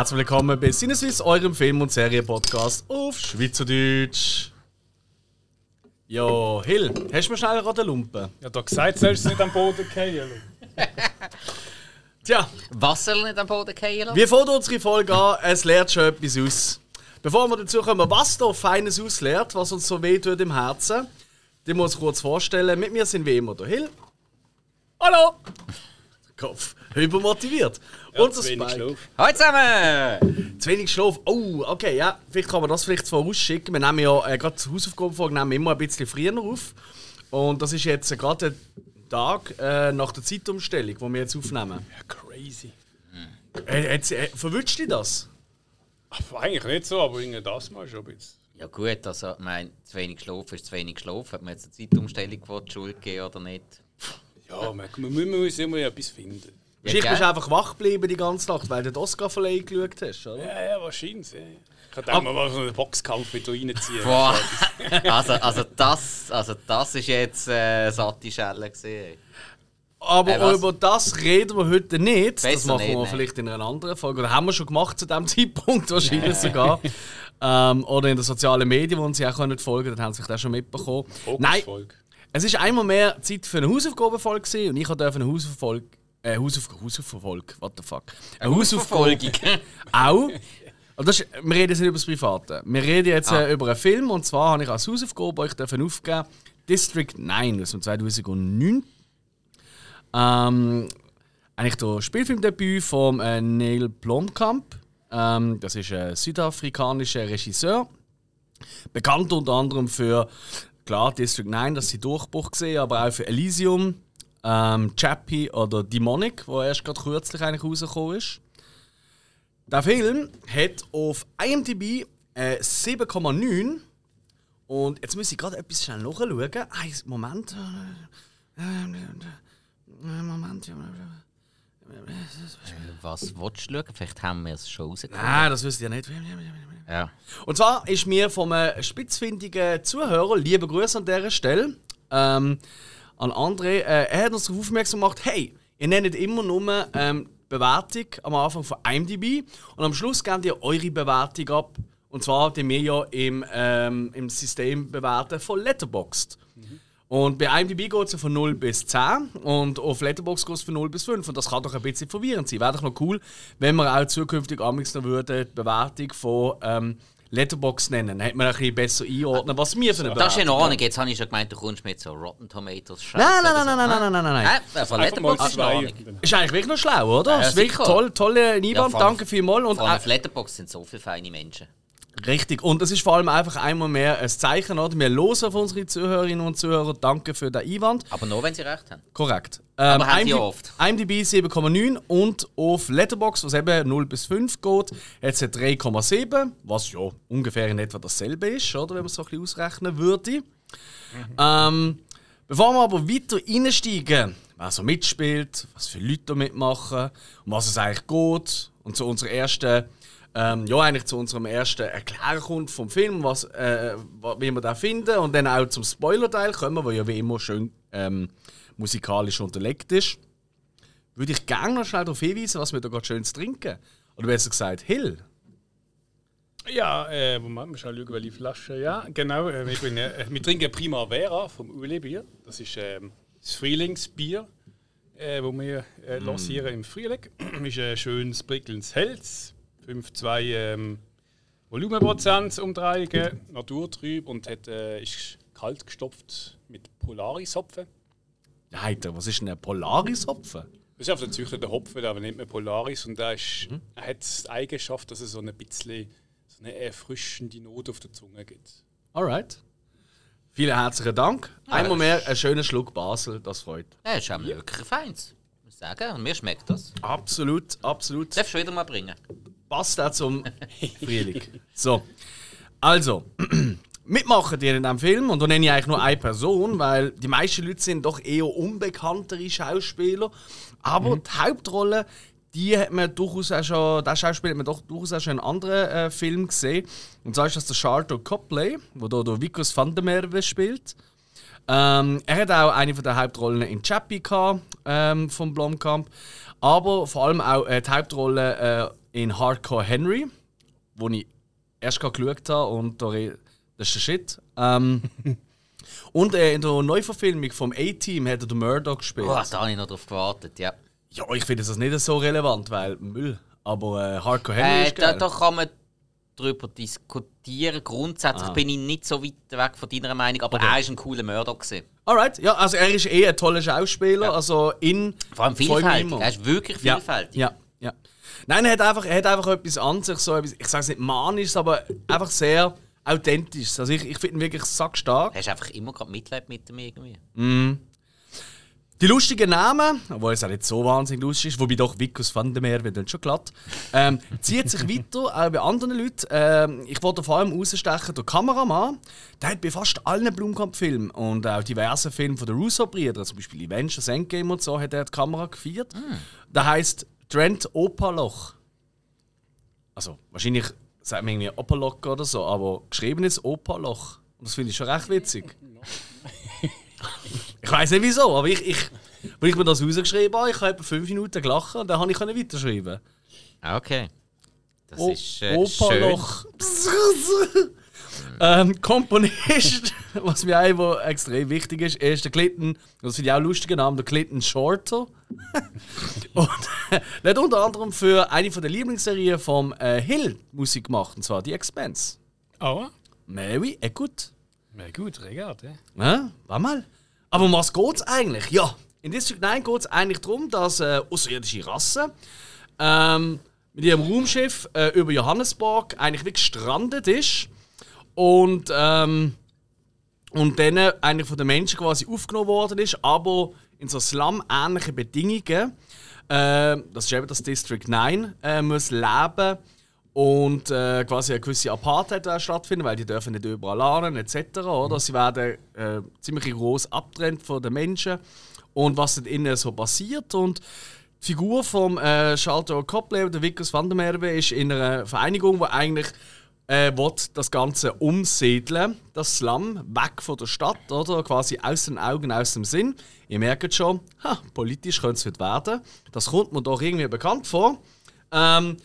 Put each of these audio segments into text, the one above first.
Herzlich willkommen bei Sinneswiss, eurem Film- und Serienpodcast auf Schweizerdeutsch. Jo, Hill, hast du mir schnell eine Lumpe? Ja, da gesagt, sollst du nicht am Boden fallen. Tja, Wasser nicht am Boden fallen lassen? wie fängt unsere Folge an? Es lehrt schon etwas aus. Bevor wir dazu kommen, was da Feines auslehrt, was uns so weh tut im Herzen, die muss ich kurz vorstellen. Mit mir sind wie immer der Hill. Hallo! Kopf, übermotiviert. Und der zu wenig Spike. Schlaf. Hallo zusammen! Zu wenig Schlaf. Oh, okay, ja. Vielleicht kann man das vielleicht vorausschicken. Wir nehmen ja äh, gerade die Hausaufgabenfolge nehmen immer ein bisschen früher auf. Und das ist jetzt äh, gerade der Tag äh, nach der Zeitumstellung, wo wir jetzt aufnehmen. Ja, crazy. Äh, jetzt, äh, verwünscht dich das? Ach, eigentlich nicht so, aber irgendwie das mal schon ein bisschen. Ja gut, also ich meine, zu wenig Schlaf ist zu wenig Schlaf. Hat man jetzt eine Zeitumstellung die die Schule geben oder nicht? Ja, man, man, man muss immer etwas finden. Wahrscheinlich gell? bist du einfach wach geblieben die ganze Nacht, weil du den Oscar-Verleih geschaut hast, oder? Ja, ja, wahrscheinlich. Ja. Ich dachte, man mal so einen Boxkampf mit reinziehen. Boah! also, also, das, also das ist jetzt äh, satte Schelle gesehen. Aber Äh, über das reden wir heute nicht. das Besser machen nicht, wir nein. vielleicht in einer anderen Folge. Oder haben wir schon gemacht zu dem Zeitpunkt wahrscheinlich sogar. ähm, oder in den sozialen Medien, wo uns ja auch können folgen können, dann haben sie sich das schon mitbekommen. Nein. Es ist einmal mehr Zeit für eine Hausaufgabenfolge gewesen und ich durfte eine Hausauffolge. Äh, Hausauf Hausaufverfolge, what the fuck? Eine Hausaufgabe. auch. Aber das ist, wir reden jetzt nicht über das Private. Wir reden jetzt Ah. äh, über einen Film und zwar habe ich als Hausaufgabe euch dürfen aufgeben District 9 aus dem 2009. Ähm, eigentlich der Spielfilmdebüt von äh, Neil Blomkamp. Ähm, das ist ein südafrikanischer Regisseur. Bekannt unter anderem für klar District 9, das sie Durchbruch gesehen, aber auch für Elysium, ähm, Chappie oder Demonic, wo erst gerade kürzlich eigentlich rausgekommen ist. Der Film hat auf IMDb äh, 7,9 und jetzt muss ich gerade etwas schnell nachschauen. Moment. Äh, Moment. Was willst du schauen? Vielleicht haben wir es schon rausgekommen. Nein, das wisst ihr nicht. Ja. Und zwar ist mir vom äh, spitzfindigen Zuhörer, liebe Grüße an dieser Stelle, ähm, an André, äh, er hat uns darauf aufmerksam gemacht, hey, ihr nennt immer nur ähm, Bewertung am Anfang von IMDb und am Schluss gebt ihr eure Bewertung ab. Und zwar, die wir ja im, ähm, im System bewerten von Letterboxd. Und bei IMDb geht es ja von 0 bis 10 und auf Letterboxd geht es von 0 bis 5. Und das kann doch ein bisschen verwirrend sein. Wäre doch noch cool, wenn wir auch zukünftig amigs noch würden, die Bewertung von ähm, Letterboxd nennen. Dann hätte man ein bisschen besser einordnen, was wir für eine Das ist in Bewertung Ordnung. Jetzt habe ich schon gemeint, du kommst mit so Rotten Tomatoes Scheiße. Nein, nein, nein, nein, nein, nein, nein, nein, nein. Nein, von Letterboxd ist. Ist eigentlich wirklich noch schlau, oder? Ja, das ist wirklich toll, tolle Einwand, Ja, danke vielmals. Und Vor allem auch- auf Letterboxd sind so viele feine Menschen. Richtig. Und es ist vor allem einfach einmal mehr ein Zeichen, oder? Wir hören auf unsere Zuhörerinnen und Zuhörer. Danke für den Einwand. Aber nur, wenn sie recht haben. Korrekt. Ähm, Aber haben IMDb, oft. IMDb 7,9 und auf Letterboxd, was eben 0 bis 5 geht, hat es 3,7, was ja ungefähr in etwa dasselbe ist, oder, wenn man es so ein bisschen ausrechnen würde. Ähm, bevor wir aber weiter einsteigen, wer so mitspielt, was für Leute da mitmachen, um was es eigentlich geht und zu unserer ersten, ähm, ja eigentlich zu unserem ersten Erklärung vom Film, was, äh, wie wir da finden und dann auch zum Spoiler-Teil kommen, wo ja wie immer schön ähm, musikalisch unterlegt ist, würde ich gerne noch schnell darauf hinweisen, was wir da gerade schön trinken. Oder besser gesagt, Hill. Ja, äh, Moment, wir schauen, schauen, welche Flasche. Ja, genau. Äh, wir, bringen, äh, wir trinken Primavera vom Ule Bier. Das ist ähm, das Frühlingsbier, äh, das wir äh, lancieren im Frühling. ist ein schönes prickelndes Holz. 5,2 ähm, Volumenprozent Umdrehungen, naturtrüb und hat, äh, ist kalt gestopft mit Polaris-Hopfen. Alter, was ist denn ein Polaris-Hopfen? Das ist auf der Züchter der Hopfen, aber nennt man Polaris. Und der ist, Mhm. er hat die Eigenschaft, dass er so ein bisschen so eine erfrischende Note auf der Zunge gibt. Alright. Vielen herzlichen Dank. Einmal mehr ein schöner Schluck Basel, das freut. Ja, ist auch wirklich feins. Muss ich sagen. Und mir schmeckt das. Absolut, absolut. Darfst du wieder mal bringen? Passt auch zum Frühling. So, also, mitmachen die in diesem Film, und da nenne ich eigentlich nur eine Person, weil die meisten Leute sind doch eher unbekanntere Schauspieler. Aber die Hauptrolle, die hat man durchaus auch schon, der Schauspieler hat man doch durchaus auch schon in anderen äh, Filmen gesehen. Und zwar ist das der Charlton Copley, wo da der Vickers van der Merwe spielt. Ähm, er hat auch eine von der Hauptrollen in Chappie gehabt, ähm, vom Blomkamp. Aber vor allem auch äh, die Hauptrolle äh, in Hardcore Henry, wo ich erst gerade geschaut habe und da das ist der Shit. Ähm, und äh, in der Neuverfilmung vom A-Team hat er den Murdoch gespielt. Oh, da habe ich noch drauf gewartet, ja. Ja, ich finde das nicht so relevant, weil Müll. Aber äh, Hardcore Henry Äh, ist da, geil. da kann man darüber diskutieren. Grundsätzlich Ah. bin ich nicht so weit weg von deiner Meinung, aber er ist ein cooler Mörder gewesen. Alright, ja, also er ist eh ein toller Schauspieler, also in Vor allem vielfältig. Er ist wirklich Ja, vielfältig. Ja, ja. Nein, er hat einfach, er hat einfach etwas an sich, so etwas, ich sage es nicht manisches, aber einfach sehr authentisch. Also ich, ich finde ihn wirklich sackstark. Er ist einfach immer gerade Mitleid mit ihm irgendwie. Die lustigen Namen, obwohl es auch nicht so wahnsinnig lustig ist, wobei doch Vikus van der Meer wird schon glatt, ähm, zieht sich weiter auch bei anderen Leuten. Ähm, ich wollte vor allem rausstechen, der Kameramann, der hat bei fast allen Blumkamp-Filmen und auch diversen Filmen von den Russo-Brüdern, zum Beispiel Avengers Endgame und so, hat er die Kamera geführt. Der heißt Trent Opaloch. Also, wahrscheinlich sagt man irgendwie Opaloch oder so, aber geschrieben ist Opaloch. Und das finde ich schon recht witzig. Ich weiß nicht wieso, aber ich, ich, als ich mir das rausgeschrieben habe, ich habe etwa fünf Minuten gelacht und dann habe ich weiterschreiben. Ah, Okay. Das O- ist äh, schön. Opaloch. ähm, Komponist, was mir auch wo extrem wichtig ist, ist der Clinton, das finde ich auch einen lustigen Namen, der Clinton Shorter. und der hat unter anderem für eine von der Lieblingsserien vom äh, Hill Musik gemacht, und zwar The Expense. Oh, Mary, eh gut. na gut, regat, ja. Ja, war mal. Aber um was geht's eigentlich? Ja, in District 9 geht es eigentlich darum, dass äh, außerirdische Rasse ähm, mit ihrem Raumschiff äh, über Johannesburg eigentlich wirklich gestrandet ist und, ähm, und dann eigentlich von den Menschen quasi aufgenommen worden ist, aber in so Slum-ähnlichen Bedingungen. Äh, das ist eben das District 9 äh, muss leben und äh, quasi eine gewisse Apartheid da stattfinden, weil die dürfen nicht überall lernen etc. Oder? Sie werden äh, ziemlich groß abtrennt von den Menschen und was dort innen so passiert und die Figur vom äh, Charlton Copley, der Vickers van der Merwe, ist in einer Vereinigung, die eigentlich äh, das Ganze umsiedeln, das Slum, weg von der Stadt, oder? Quasi aus den Augen, aus dem Sinn. Ihr merkt schon, ha, politisch könnte es werden. Das kommt mir doch irgendwie bekannt vor. Ähm,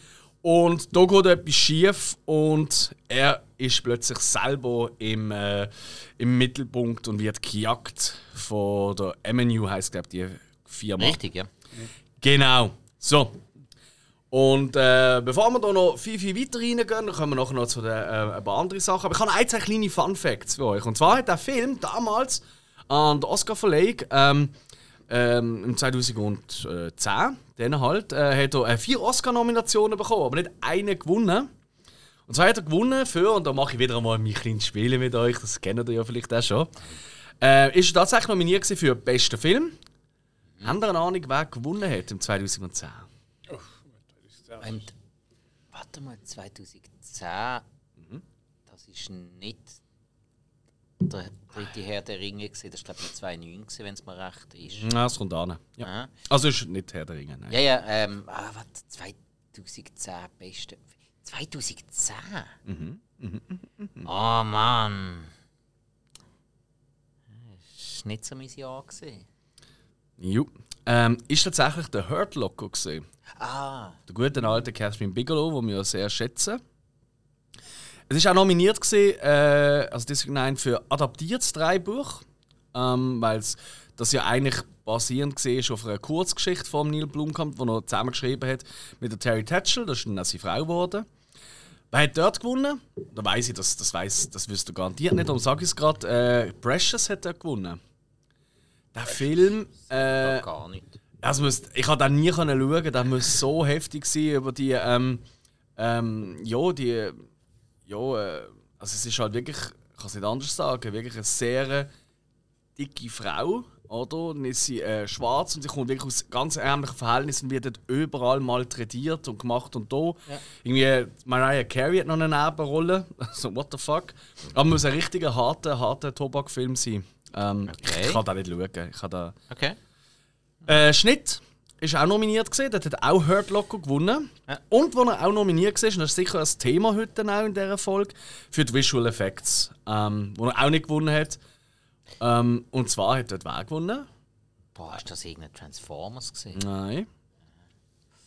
und da geht etwas schief und er ist plötzlich selber im, äh, im Mittelpunkt und wird gejagt von der MNU, heisst glaube ich die Firma. Richtig, ja. Genau. So. Und äh, bevor wir da noch viel, viel weiter reingehen, dann kommen wir nachher noch zu den, äh, ein paar anderen Sachen. Aber ich habe ein, zwei kleine Fun Facts für euch. Und zwar hat der Film damals an der Oscar-Verleihung ähm, ähm, im 2010, dann halt, äh, hat er äh, vier Oscar-Nominationen bekommen, aber nicht eine gewonnen. Und zwar hat er gewonnen für, und da mache ich wieder einmal mein kleines Spiel mit euch, das kennt ihr ja vielleicht auch schon. Äh, ist er tatsächlich nominiert für den besten Film. Habt ihr eine Ahnung, wer gewonnen hat im 2010? Und, warte mal, 2010, Mhm. das ist nicht der dritte Herr der Ringe, gewesen. das war glaube ich 2009, wenn es mir recht ist. Ja, es kommt an. Ja. Ah. Also ist nicht Herr der Ringe, nein. Ja, ja, ähm, ah, warte, 2010, beste. 2010? Mhm, Oh Mann. Das war nicht so mein Jahr. Gewesen. Jo. Ähm, ist tatsächlich der Hurt Locker gesehen. Ah, Der gute alte Catherine Bigelow, den wir ja sehr schätzen. Es ist auch nominiert gewesen, äh, also District 9 für adaptiertes Dreibuch, ähm, weil das ja eigentlich basierend war auf einer Kurzgeschichte von Neil Blomkamp, die er zusammengeschrieben hat mit der Terry Tatchell, das ist dann auch seine Frau geworden. Wer hat dort gewonnen? Da weiß ich, das, das, weiss, das wirst du garantiert nicht, darum sage ich es gerade. Äh, Precious hat dort gewonnen. Der Film. Äh, gar nicht. das muss, ich konnte den nie schauen, der muss so heftig sein über die. Ähm, ähm, ja, die. Ja, äh, also es ist halt wirklich, ich kann es nicht anders sagen, wirklich eine sehr dicke Frau. Oder? Dann ist sie äh, schwarz und sie kommt wirklich aus ganz ärmlichen Verhältnissen und wird dort überall malträtiert und gemacht und da. Irgendwie, Mariah Carey hat noch eine Nebenrolle. so, what the fuck. Aber muss ein richtiger harter, harter Tobakfilm sein. Ähm, Okay. Ich kann da nicht schauen. Ich kann da Okay. äh, Schnitt ist auch nominiert gesehen. Dort hat auch Hurt Locker gewonnen. Ja. Und wo er auch nominiert war, und das ist sicher ein Thema heute auch in dieser Folge, für die Visual Effects, ähm, wo er auch nicht gewonnen hat. Ähm, und zwar hat dort wer gewonnen? Boah, hast du das irgendein Transformers gesehen? Nein.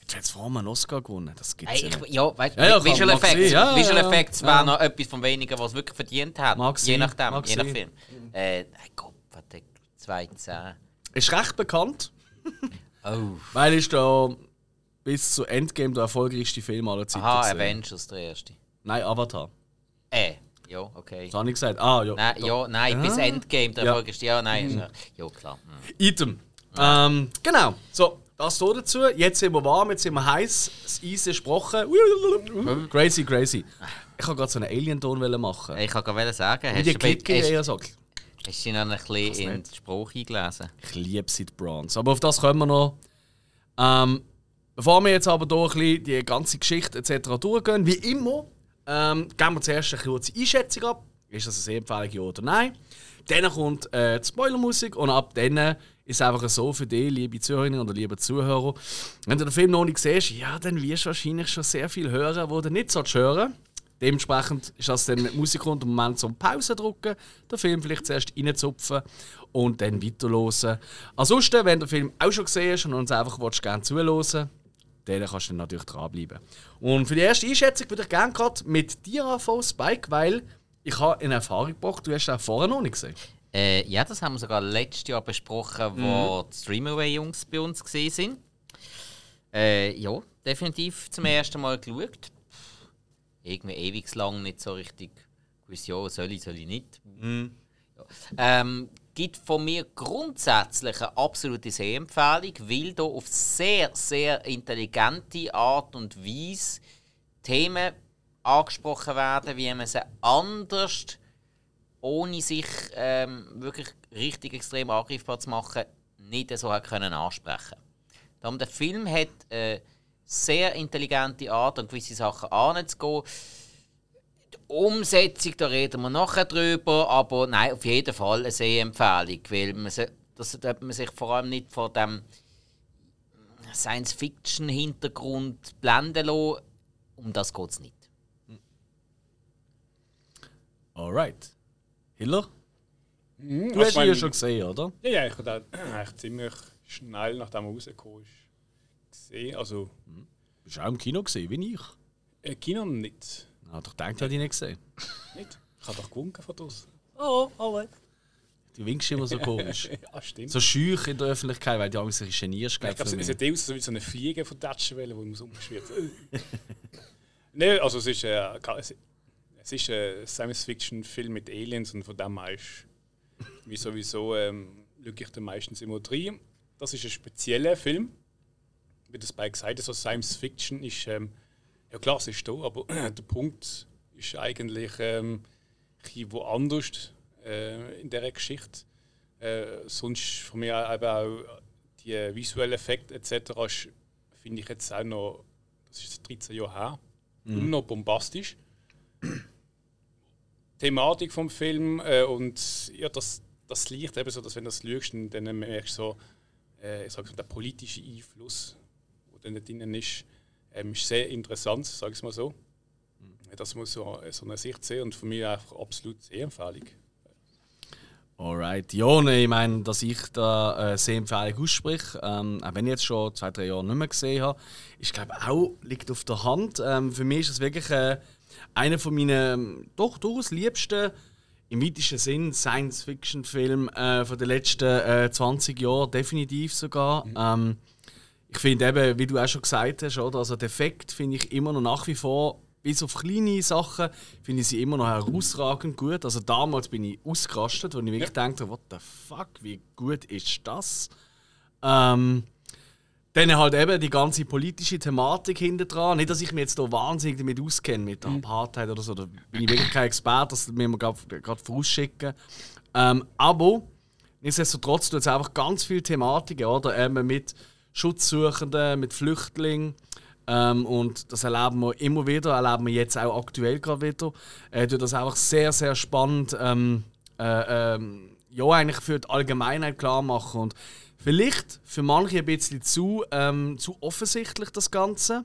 Transformer einen Oscar gewonnen, das gibt's Hey, ja ich, nicht. ja, weißt, Ja, ja, Visual Effects, ja, Visual. Effects Ja. wäre noch etwas vom Wenigen, was es wirklich verdient hat. Mag je nachdem, mag je nach. Film. Äh, Gott, was der 2010. Ist recht bekannt, Oh. weil ist da bis zu Endgame der erfolgreichste Film aller Zeiten. Aha, gewesen. Avengers, der erste. Nein, Avatar. Äh, ja, okay. Das habe ich gesagt. Ah, ja. Nein, ja, nein, bis Ah. Endgame, der Ja. erfolgreichste. Ja, nein, ist ja, ja klar. Hm. Item. Ähm, genau. So, das hier dazu. Jetzt sind wir warm, jetzt sind wir heiß. Das Eis ist gebrochen. Crazy, crazy. Ich wollte gerade so einen Alien-Ton machen. Ich kann gerade sagen, hast die du, bei- hast, so. Hast du noch ein bisschen in den Spruch eingelesen? Ich liebe Sid Bronze. Aber auf das kommen wir noch. Ähm, bevor wir jetzt aber hier ein bisschen die ganze Geschichte etc. durchgehen, wie immer, ähm, geben wir zuerst eine kurze Einschätzung ab. Ist das eine Sehempfehlung, ja oder nein? Dann kommt äh, die Spoilermusik und ab dann ist es einfach so für dich, liebe Zuhörerinnen oder liebe Zuhörer, wenn du den Film noch nicht siehst, ja, dann wirst du wahrscheinlich schon sehr viel hören, wo du nicht so hören Dementsprechend ist das dann mit Musik und im Moment zum Pause drücken, den Film vielleicht zuerst reinzupfen und dann weiterhören. Ansonsten, wenn du den Film auch schon gesehen hast und uns einfach willst, gerne zuhören dann kannst du dann natürlich dranbleiben. Und für die erste Einschätzung würde ich gerne gerade mit dir anfangen, Spike, weil ich habe eine Erfahrung gebracht, du hast den vorher noch nicht gesehen. Äh, ja, das haben wir sogar letztes Jahr besprochen, wo die Streamaway-Jungs bei uns gesehen sind. Äh, ja, definitiv zum ersten Mal geschaut. Irgendwie ewig lang nicht so richtig gewusst, ja, soll ich, soll ich nicht. Ja. Ähm, gibt von mir grundsätzlich eine absolute Sehempfehlung, weil hier auf sehr, sehr intelligente Art und Weise Themen angesprochen werden, wie man sie anders ohne sich ähm, wirklich richtig extrem angreifbar zu machen, nicht so hat können ansprechen. Darum der Film hat eine sehr intelligente Art, an gewisse Sachen anzugehen. Die Umsetzung, da reden wir nachher drüber, aber nein, auf jeden Fall eine Sehempfehlung, weil man, se- das man sich vor allem nicht von dem Science-Fiction-Hintergrund blenden lassen. Um das geht es nicht. Alright. Hiller? Mhm, Du hast ihn ja schon gesehen, oder? Ja, ja, ich habe eigentlich ziemlich schnell, nachdem er rausgekommen ist, gesehen. Also, Bist du auch im Kino gesehen, wie ich? äh, Kino nicht. Ah, doch denkt, hätte ich nicht gesehen. nicht. Ich habe doch gewunken von draußen. Oh, alright. Du winkst immer so komisch. Ja, stimmt. so schüch in der Öffentlichkeit, weil du auch so genierst, ich glaub glaube, es sieht aus wie so eine Fliege von Tatschwelle, die muss umgeschwirrt. Nein, also es ist, äh, es es ist ein Science-Fiction-Film mit Aliens und von dem her ist wie sowieso ähm, schaue ich dann meistens immer rein. Das ist ein spezieller Film. Wie das bei gesagt hat, so Science-Fiction ist, ähm, ja klar, es ist da, aber der Punkt ist eigentlich ähm, woanders äh, in dieser Geschichte. Äh, sonst von mir eben auch die visuellen Effekte etc. finde ich jetzt auch noch, das ist 13 Jahre her, immer noch bombastisch. Thematik vom Film äh, und ja, das, das Licht eben so, dass wenn du das schaust, dann dann merkst du so, äh, ich sag so, der politische Einfluss, der da drinnen ist, ähm, ist sehr interessant, sag ich mal so. Das muss so, so eine Sicht sehen und für mich einfach absolut sehr Empfehlung. Alright. Ja, ne, ich meine, dass ich da äh, sehr Empfehlung ausspreche, ähm, auch wenn ich jetzt schon zwei, drei Jahre nicht mehr gesehen habe, ist glaube auch liegt auf der Hand. Ähm, für mich ist das wirklich äh, einer von meinen ähm, doch durchaus liebsten im weitesten Sinn Science-Fiction-Film äh, von den letzten äh, 20 Jahren, definitiv sogar. Ähm, ich finde eben, wie du auch schon gesagt hast, oder? Also, der Effekt finde ich immer noch nach wie vor, bis auf kleine Sachen, finde ich sie immer noch herausragend gut. Also, damals bin ich ausgerastet, wo ich wirklich dachte, what the fuck, wie gut ist das? Ähm, dann halt eben die ganze politische Thematik hinter dran. Nicht, dass ich mich jetzt da wahnsinnig damit auskenne, mit der Apartheid oder so. Da bin ich wirklich kein Experte, das müssen wir gerade vorausschicken. Ähm, aber nichtsdestotrotz tut es einfach ganz viele Thematiken, oder? Eben mit Schutzsuchenden, mit Flüchtlingen. Ähm, und das erleben wir immer wieder, erleben wir jetzt auch aktuell gerade wieder. Äh, tut das einfach sehr, sehr spannend ähm, äh, ähm, ja, eigentlich für die Allgemeinheit klar machen. Und vielleicht für manche ein bisschen zu, ähm, zu offensichtlich das Ganze.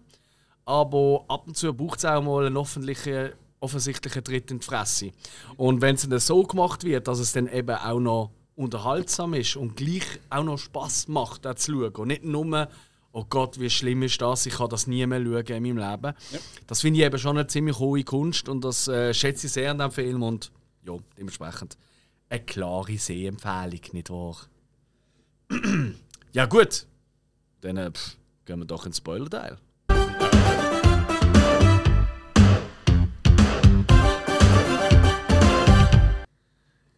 Aber ab und zu braucht es auch mal einen offensichtlichen, offensichtlich ein Tritt in die Fresse. Und wenn es dann so gemacht wird, dass es dann eben auch noch unterhaltsam ist und gleich auch noch Spaß macht, das zu schauen. Und nicht nur, oh Gott, wie schlimm ist das, ich kann das nie mehr schauen in meinem Leben. Ja. Das finde ich eben schon eine ziemlich hohe Kunst und das äh, schätze ich sehr an diesem Film und ja, dementsprechend eine klare Sehempfehlung, nicht wahr? ja gut, dann äh, pff, gehen wir doch ins Spoiler-Teil.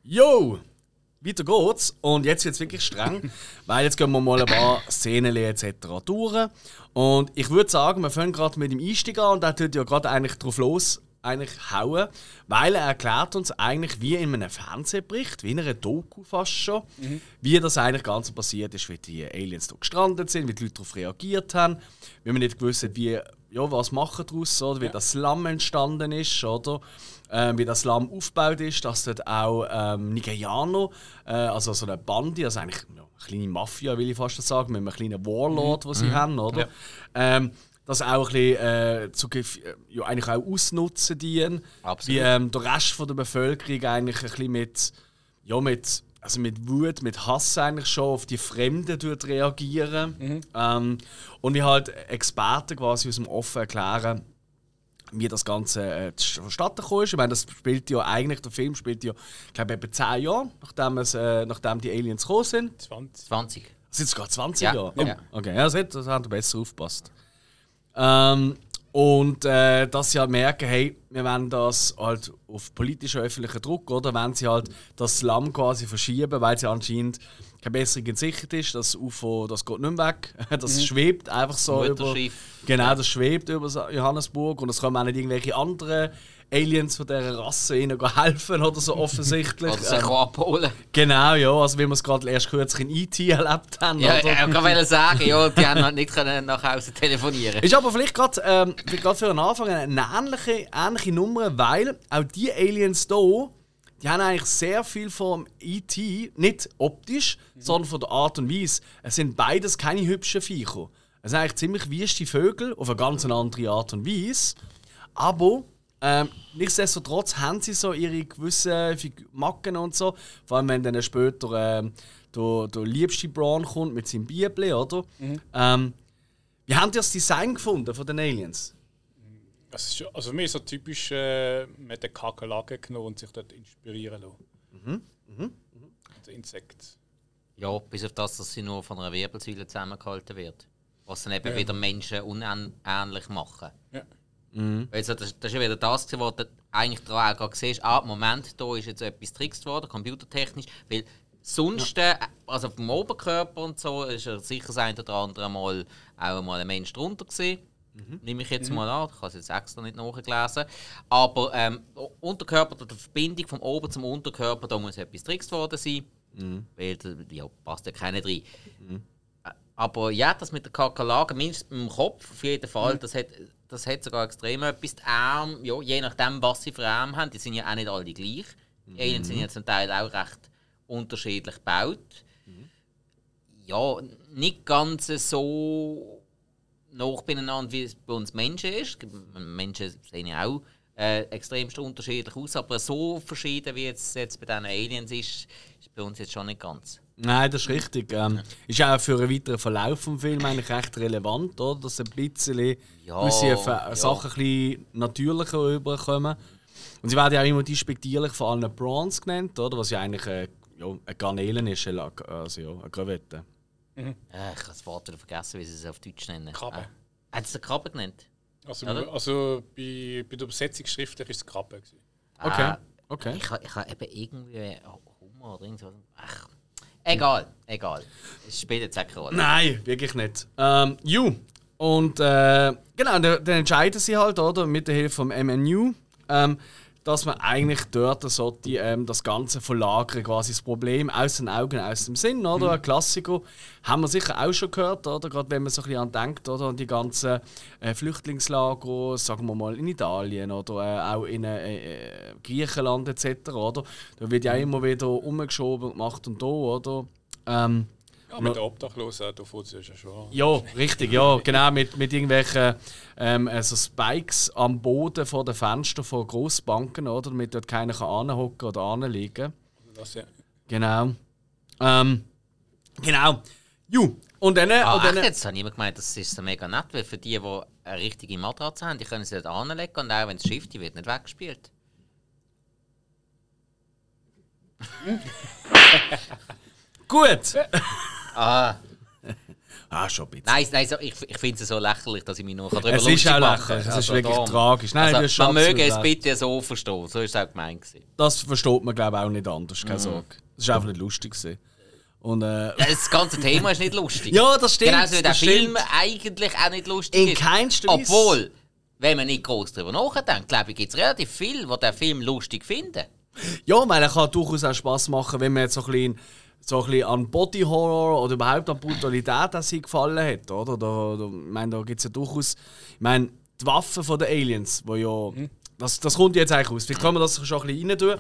Yo! Weiter geht's. Und jetzt wird es wirklich streng, weil jetzt gehen wir mal ein paar Szenen etc. durch. Und ich würde sagen, wir fangen gerade mit dem Einstieg an und der tut ja gerade eigentlich drauf los eigentlich hauen, weil er erklärt uns eigentlich wie in einem Fernsehbericht, wie in einer Doku fast schon, mhm. wie das eigentlich ganz passiert ist, wie die Aliens hier gestrandet sind, wie die Leute darauf reagiert haben, wie man nicht gewusst hat, wie, ja, was machen daraus, oder, wie ja. das Slum entstanden ist, oder ähm, wie das Slum aufgebaut ist, dass dort auch ähm, Nigerianer, äh, also so eine Bande, also eigentlich ja, eine kleine Mafia, will ich fast sagen, mit einem kleinen Warlord, mhm. den sie mhm. haben, oder? Ja. Ähm, das auch ein bisschen, äh, zu, ja, eigentlich auch ausnutzen dienen. Absolut. Wie ähm, der Rest von der Bevölkerung eigentlich ein bisschen mit, ja, mit, also mit Wut, mit Hass eigentlich schon auf die Fremden reagieren. Mhm. Ähm, und wie halt Experten quasi aus dem Offen erklären, wie das Ganze äh, zustande gekommen ist. Ich meine, das spielt ja eigentlich, der Film spielt ja, ich glaube, etwa 10 Jahre, nachdem, es, äh, nachdem die Aliens gekommen sind. 20. 20. Sind es gerade 20 ja. Jahre? Oh, ja. Okay, ja, das, hat, das hat besser aufgepasst. Ähm, und äh, dass sie halt merken, hey, wir wollen das halt auf politischen, öffentlichen Druck, oder? Wenn sie halt das Slum quasi verschieben, weil sie anscheinend keine bessere Sicht ist. Das UFO, das geht nicht mehr weg. Das mhm. schwebt einfach so über. Genau, das schwebt über Johannesburg und es kommen auch nicht irgendwelche anderen Aliens von dieser Rasse ihnen helfen oder so offensichtlich. oder sich ähm, abholen. Genau, ja, also wie wir es gerade erst kürzlich in E.T. erlebt haben. Ja, oder? ich kann sagen, ja, die haben halt nicht können nach Hause telefonieren Ist aber vielleicht gerade ähm, für einen Anfang eine ähnliche, ähnliche Nummer, weil auch die Aliens hier, die haben eigentlich sehr viel vom E.T., nicht optisch, mhm. sondern von der Art und Weise. Es sind beides keine hübschen Viecher. Es sind eigentlich ziemlich wüste Vögel, auf eine ganz andere Art und Weise. Aber ähm, nichtsdestotrotz haben sie so ihre gewissen Macken und so. Vor allem, wenn dann später ähm, der, der liebste Braun kommt mit seinem Bibel, oder? Mhm. Ähm, wie haben die das Design gefunden von den Aliens? Das ist, also für mich so typisch äh, mit den Kakerlaken genommen und sich dort inspirieren lassen. Mhm. Mhm. Mhm. Also Insekt. Ja, bis auf das, dass sie nur von einer Wirbelsäule zusammengehalten wird. Was dann eben ja. wieder Menschen unähnlich machen. Ja. Mhm. Also das, das ist ja wieder das, was du eigentlich daran auch siehst, ah, Moment, da ist jetzt etwas getrickst worden, computertechnisch, weil sonst, ja. Äh, also vom Oberkörper und so, ist ja sicher das eine oder andere Mal auch mal ein Mensch drunter gesehen. Mhm. Nehme ich jetzt mhm. mal an, ich habe es jetzt extra nicht nachgelesen. Aber ähm, Unterkörper oder die Verbindung vom Ober zum Unterkörper, da muss etwas getrickst worden sein. Mhm. Weil ja, passt ja keiner rein. Mhm. Aber ja, das mit der Kakerlake, mindestens im Kopf auf jeden Fall, mhm. das hat das hat sogar extrem etwas. Die Arme, ja, je nachdem, was sie für Arme haben, die sind ja auch nicht alle gleich. Die mhm. einen sind ja zum Teil auch recht unterschiedlich gebaut. Mhm. Ja, nicht ganz so nach beieinander, wie es bei uns Menschen ist. Menschen sehen ja auch äh, extremst unterschiedlich aus, aber so verschieden wie es jetzt bei diesen Aliens ist, ist bei uns jetzt schon nicht ganz. Nein, das ist richtig. Ähm, ist auch für einen weiteren Verlauf des Films eigentlich recht relevant, oder? dass ein bisschen ja, ja. Sachen ein bisschen natürlicher rüberkommen. Und sie werden ja auch immer despektierlich von allen Prawns genannt, oder? was ja eigentlich äh, ja, eine Garnelen ist, also ja, eine Gravette. Mhm. Äh, ich habe das Wort wieder vergessen, wie sie es auf Deutsch nennen. Krabbe. Äh, hat es eine Krabbe genannt? Also, also bei, bei der Übersetzung schriftlich war es Krabbe. Okay. Ah, okay. Ich, ich habe eben irgendwie Hummer oder irgendwas. Ach, Egal, egal. Es spielt jetzt keine Rolle. Nein, wirklich nicht. Ähm, you. Und äh, genau, dann, dann entscheiden sie halt, oder, mit der Hilfe vom MNU, ähm, dass man eigentlich dort sollte, ähm, das Ganze verlagern, quasi das Problem aus den Augen, aus dem Sinn, oder? Mhm. Ein Klassiker. Haben wir sicher auch schon gehört, oder? Gerade wenn man so ein bisschen an denkt, oder? An die ganzen äh, Flüchtlingslager, sagen wir mal in Italien oder äh, auch in äh, äh Griechenland etc., oder? Da wird ja mhm. immer wieder umgeschoben gemacht und da, oder? Ähm, Ja, mit der Obdachlosen, da fährt es ja schon. Ja, richtig, ja, genau, mit, mit irgendwelchen ähm, also Spikes am Boden vor den Fenstern von Grossbanken, oder? Damit dort keiner kann anhocken oder anliegen. Das, ja. Genau. Ähm, genau. Ju, und dann. Ah, und dann echt jetzt? Habe ich immer gemeint, das ist so mega nett, weil für die, die eine richtige Matratze haben, die können sie dort anlegen und auch wenn es schifft, die wird nicht weggespielt. gut! Ah, Ah, schon ein bisschen. nein, nein so, ich, ich finde es so lächerlich, dass ich mich noch darüber es ist lustig auch machen lächerlich, es ist Also wirklich darum. tragisch. Nein, Also, man möge es bitte so verstehen, so ist es auch gemeint. gewesen. Das versteht man, glaube ich, auch nicht anders, Mhm. keine Sorge. Das war einfach nicht lustig. Gewesen. Und, äh, Das ganze Thema ist nicht lustig. ja, das stimmt. Genauso wie der Film stimmt. eigentlich auch nicht lustig In ist. keinster Weise. Obwohl, wenn man nicht groß darüber nachdenkt, glaube ich, gibt es relativ viel, die den Film lustig finden. Ja, weil er kann durchaus auch Spass machen, wenn man jetzt so ein bisschen, so ein bisschen an Body Horror oder überhaupt an Brutalität an sich gefallen hat. Oder? Da, da, ich meine, da gibt es ja durchaus. Ich meine, die Waffen von den Aliens, wo ja. Das, das kommt jetzt eigentlich raus. Vielleicht kann man das schon ein bisschen rein tun.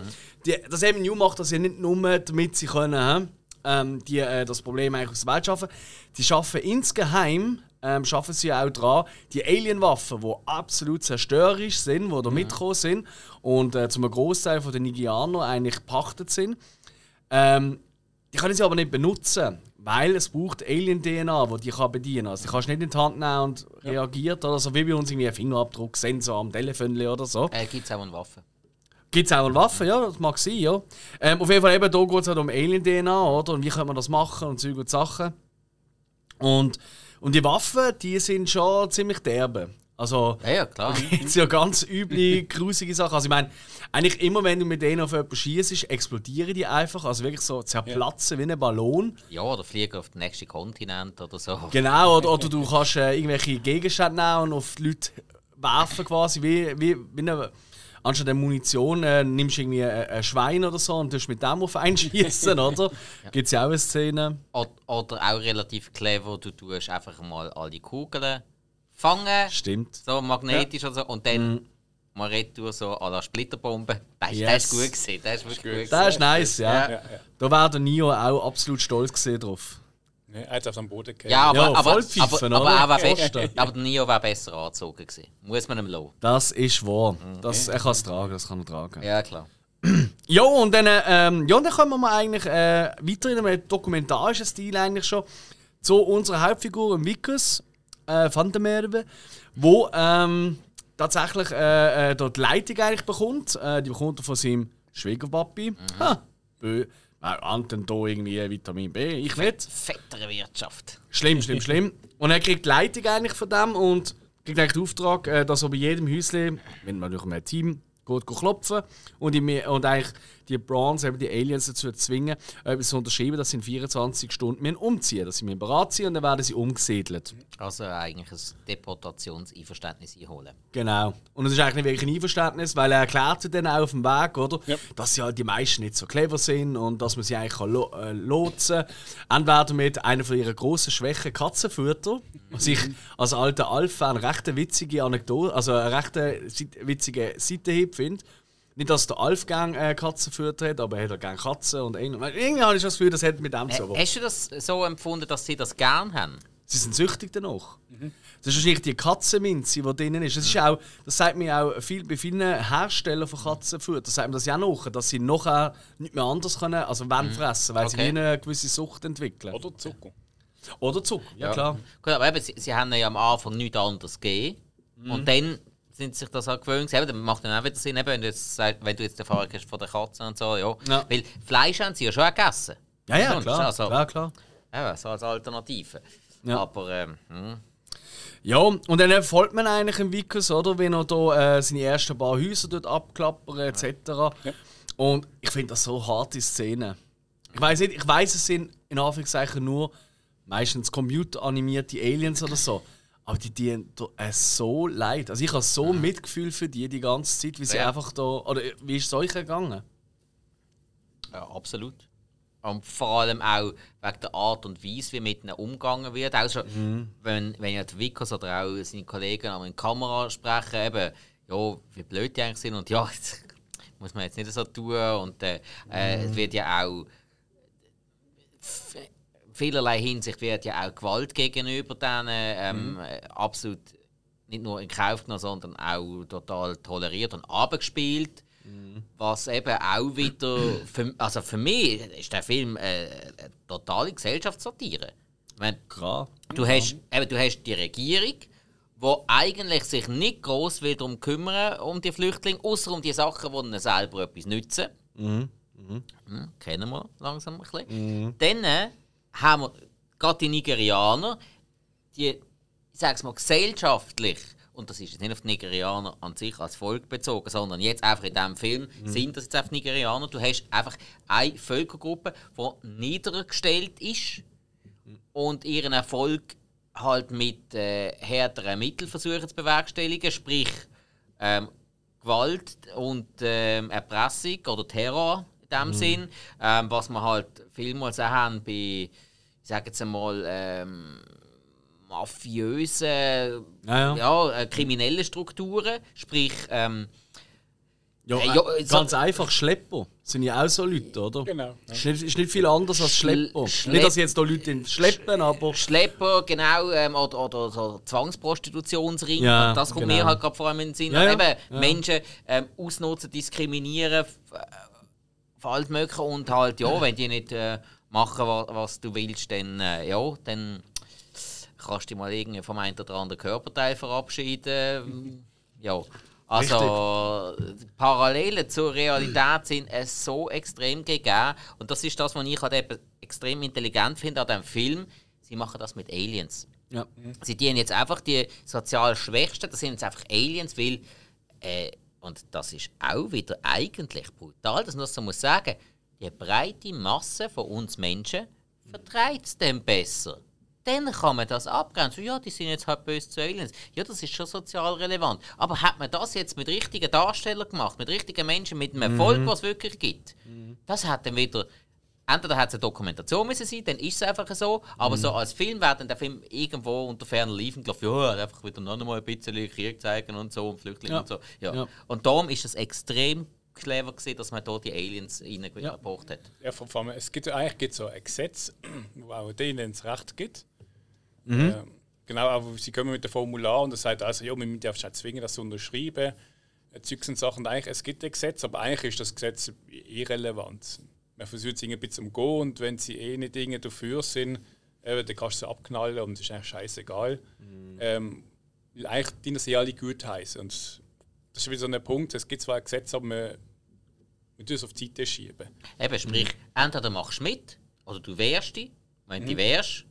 Die, das New macht das ja nicht nur, damit sie können, ähm, die, äh, das Problem eigentlich aus der Welt schaffen. Die schaffen insgeheim ähm, schaffen sie auch dran, die Alien-Waffen, die absolut zerstörerisch sind, die da mitgekommen sind und äh, zum Großteil von den Nigerianern eigentlich gepachtet sind, ähm, die können sie aber nicht benutzen, weil es braucht Alien-DNA, die die kann bedienen. Also die kannst du nicht in die Hand nehmen und reagiert oder so wie bei uns irgendwie ein Fingerabdruck, Sensor am Telefon oder so. Äh, gibt es auch eine Waffe. Gibt es auch eine Waffe, ja, das mag sein, ja. Ähm, auf jeden Fall eben, da geht es halt um Alien-DNA, oder? Und wie kann man das machen und Zeug und Sachen. Und, und die Waffen, die sind schon ziemlich derbe. Also, Ja, ja, klar. gibt ja ganz üble, grusige Sachen. Also ich meine, eigentlich immer wenn du mit denen auf jemanden schießt, explodieren die einfach. Also wirklich so zerplatzen wie ein Ballon. Ja, oder fliegen auf den nächsten Kontinent oder so. Genau, oder, oder du kannst äh, irgendwelche Gegenstände nehmen und auf die Leute werfen quasi, wie, wie, wie eine, anstatt der Munition äh, nimmst du irgendwie ein, ein Schwein oder so und tust mit dem auf einen schießen, oder? Gibt es ja auch eine Szene. Oder, oder auch relativ clever, du tust einfach mal alle Kugeln fangen, Stimmt. so magnetisch oder so, und dann mal retour so à la Splitterbombe. Das, das Yes. ist gut gesehen, das ist wirklich gut Das ist nice, ja. Ja. Ja, ja. Da wäre der Nio auch absolut stolz gewesen drauf. Ne, er hat auf dem Boden gehabt. Ja, aber, Ja, aber, aber, aber, er besser, aber der Nio wäre besser angezogen gewesen. Muss man ihm lassen. Das ist wahr. Das, er kann es tragen, das kann er tragen. Ja, klar. Ja, und dann, ähm, ja, dann kommen wir eigentlich äh, weiter in einem dokumentarischen Stil eigentlich schon zu unserer Hauptfigur, Vickers äh, van der Merwe, wo ähm, tatsächlich äh, äh, dort die Leitung eigentlich bekommt. Äh, die bekommt er von seinem Schwiegerpapi. Ha, bö. Anton da irgendwie Vitamin B, ich nicht. Fettere Wirtschaft. Schlimm, schlimm, schlimm. Und er kriegt die Leitung eigentlich von dem und kriegt eigentlich den Auftrag, äh, dass er bei jedem Häuschen, wenn man durch ein Team geht, klopfen und, ihm- und eigentlich die Bronze, eben die Aliens dazu zwingen, etwas zu unterschreiben, dass sie in 24 Stunden müssen umziehen dass sie müssen bereit sind und dann werden sie umgesiedelt. Also eigentlich ein Deportationseinverständnis einholen. Genau. Und es ist eigentlich nicht wirklich ein Einverständnis, weil er erklärt sie dann auch auf dem Weg, oder? Ja. Dass ja die meisten nicht so clever sind und dass man sie eigentlich kann lo äh, lotsen kann. Entweder mit einer von ihren grossen Schwächen Katzenfutter, was ich als alter Alf-Fan eine recht witzige Anekdote, also eine recht witzige Seitenhieb finde. Nicht, dass der Alf gerne äh, Katzenfutter hat, aber er hat auch gerne Katzen und irgendwie irgendwie habe ich das Gefühl, das hat mit dem Äh, so. aber- hast du das so empfunden, dass sie das gern haben? Sie sind süchtig danach. Das ist wahrscheinlich die Katzenminze, die drin ist. Das, ist auch, das sagt mir auch viel, bei vielen Herstellern von Katzenfutter. Das sagt mir das ja noch, dass sie nachher nicht mehr anders können, also wollen fressen, weil sie Okay. wie eine gewisse Sucht entwickeln. Oder Zucker. Oder Zucker, ja, klar. Gut, aber eben, sie, sie haben ja am Anfang nichts anderes gegeben. Mhm. Und dann sind sie sich das auch gewöhnt. Eben, dann macht dann auch wieder Sinn, eben, wenn, du jetzt, sagst- wenn du jetzt die Erfahrung hast von der Katze und so. Ja. Ja. Weil Fleisch haben sie ja schon auch gegessen. Ja, ja, klar. Also, klar, klar. Eben, so als Alternative. Ja. Aber ähm, hm. Ja, und dann folgt man eigentlich im Vickers, oder? Wenn er da äh, seine ersten paar Häuser dort abklappert, etc. Und ich finde das so harte Szenen. Ich weiß nicht, ich weiß, es sind in Anführungszeichen nur meistens computeranimierte Aliens oder so. Aber die da, äh, so leid. Also ich habe so Mitgefühl für die die ganze Zeit, wie sie Ja. einfach da. Oder äh, wie ist es euch gegangen? ja, absolut. Und vor allem auch wegen der Art und Weise, wie mit ihnen umgegangen wird. Auch schon, Mhm. wenn, wenn ja die Vickers oder auch seine Kollegen in die Kamera sprechen, eben, ja, wie blöd die eigentlich sind und ja, jetzt muss man jetzt nicht so tun. Und äh, äh, Mhm. es wird ja auch vielerlei Hinsicht wird ja auch Gewalt gegenüber denen ähm, äh, absolut nicht nur in Kauf genommen, sondern auch total toleriert und abgespielt. Was eben auch wieder. Für, also für mich ist der Film äh, eine totale Gesellschaftssatire. Meine, Klar. Du hast, eben, du hast die Regierung, die eigentlich sich nicht groß will darum kümmern um die Flüchtlinge, außer um die Sachen, die ihnen selber etwas nützen. Hm, kennen wir langsam ein bisschen. Dann äh, haben wir gerade die Nigerianer, die, ich sag's mal, gesellschaftlich, und das ist jetzt nicht auf die Nigerianer an sich als Volk bezogen, sondern jetzt einfach in diesem Film sind das jetzt einfach Nigerianer. Du hast einfach eine Völkergruppe, die niedergestellt ist und ihren Erfolg halt mit äh, härteren Mitteln versuchen zu bewerkstelligen, sprich ähm, Gewalt und ähm, Erpressung oder Terror in dem Sinn, ähm, was wir halt vielmals auch haben bei, ich sage jetzt einmal, ähm, mafiösen, Ja, ja. ja, äh, kriminellen Strukturen, sprich ähm, Ja, Äh, ja, ganz so- einfach, Schlepper sind ja auch so Leute, oder? Genau. Ist nicht, ist nicht viel anders als Schlepper. Schlepp- Nicht, dass jetzt da Leute ihn schleppen, aber. Schlepper, genau, ähm, oder, oder so Zwangsprostitutionsring. Ja, das kommt genau. mir halt gerade vor allem in den Sinn. Ja, ja. Eben, Ja. Menschen ähm, ausnutzen, diskriminieren, f- auf alles Mögliche. Und halt, ja, wenn die nicht äh, machen, was, was du willst, dann, äh, ja, dann kannst du dich mal irgendwie vom einen oder anderen Körperteil verabschieden. Ja. Also, die Parallelen zur Realität sind es so extrem gegeben. Und das ist das, was ich halt eben extrem intelligent finde an diesem Film. Sie machen das mit Aliens. Ja. Sie dienen jetzt einfach die sozial Schwächsten, das sind jetzt einfach Aliens, weil, äh, und das ist auch wieder eigentlich brutal, dass man das so muss sagen, die breite Masse von uns Menschen vertreibt es dem besser. Dann kann man das abgrenzen. Ja, die sind jetzt halt böse zu Aliens. Ja, das ist schon sozial relevant. Aber hat man das jetzt mit richtigen Darstellern gemacht, mit richtigen Menschen, mit einem Erfolg, was es wirklich gibt? Das hat dann wieder. Entweder hat es eine Dokumentation müssen sein, dann ist es einfach so. Aber so als Film wäre dann der Film irgendwo unter ferner Liefen gelaufen. Ja, einfach wieder noch mal ein bisschen Krieg zeigen und so und Flüchtlinge Ja. und so. Ja. Ja. Und darum ist es extrem clever gewesen, dass man hier die Aliens reingebracht hat. Ja, vor allem, es gibt eigentlich gibt so ein Gesetz, wo auch denen das Recht gibt. Mhm. Ähm, genau, aber sie kommen mit dem Formular und das sagt also, ja, wir müssen dich einfach zwingen, das zu unterschreiben. Äh, Zeugs und Sachen. Und eigentlich, es gibt ein Gesetz, aber eigentlich ist das Gesetz irrelevant. Man versucht es irgendwie ein bisschen umgehen und wenn sie eh nicht Dinge dafür sind, äh, dann kannst du sie abknallen und es ist eigentlich scheißegal. Ähm, weil eigentlich dienen sie alle gut heißen. Und das ist wieder so ein Punkt, es gibt zwar ein Gesetz, aber man, man tut es auf die Seite schieben. Eben, sprich, entweder machst du mit oder du wehrst dich. Wenn du wehrst,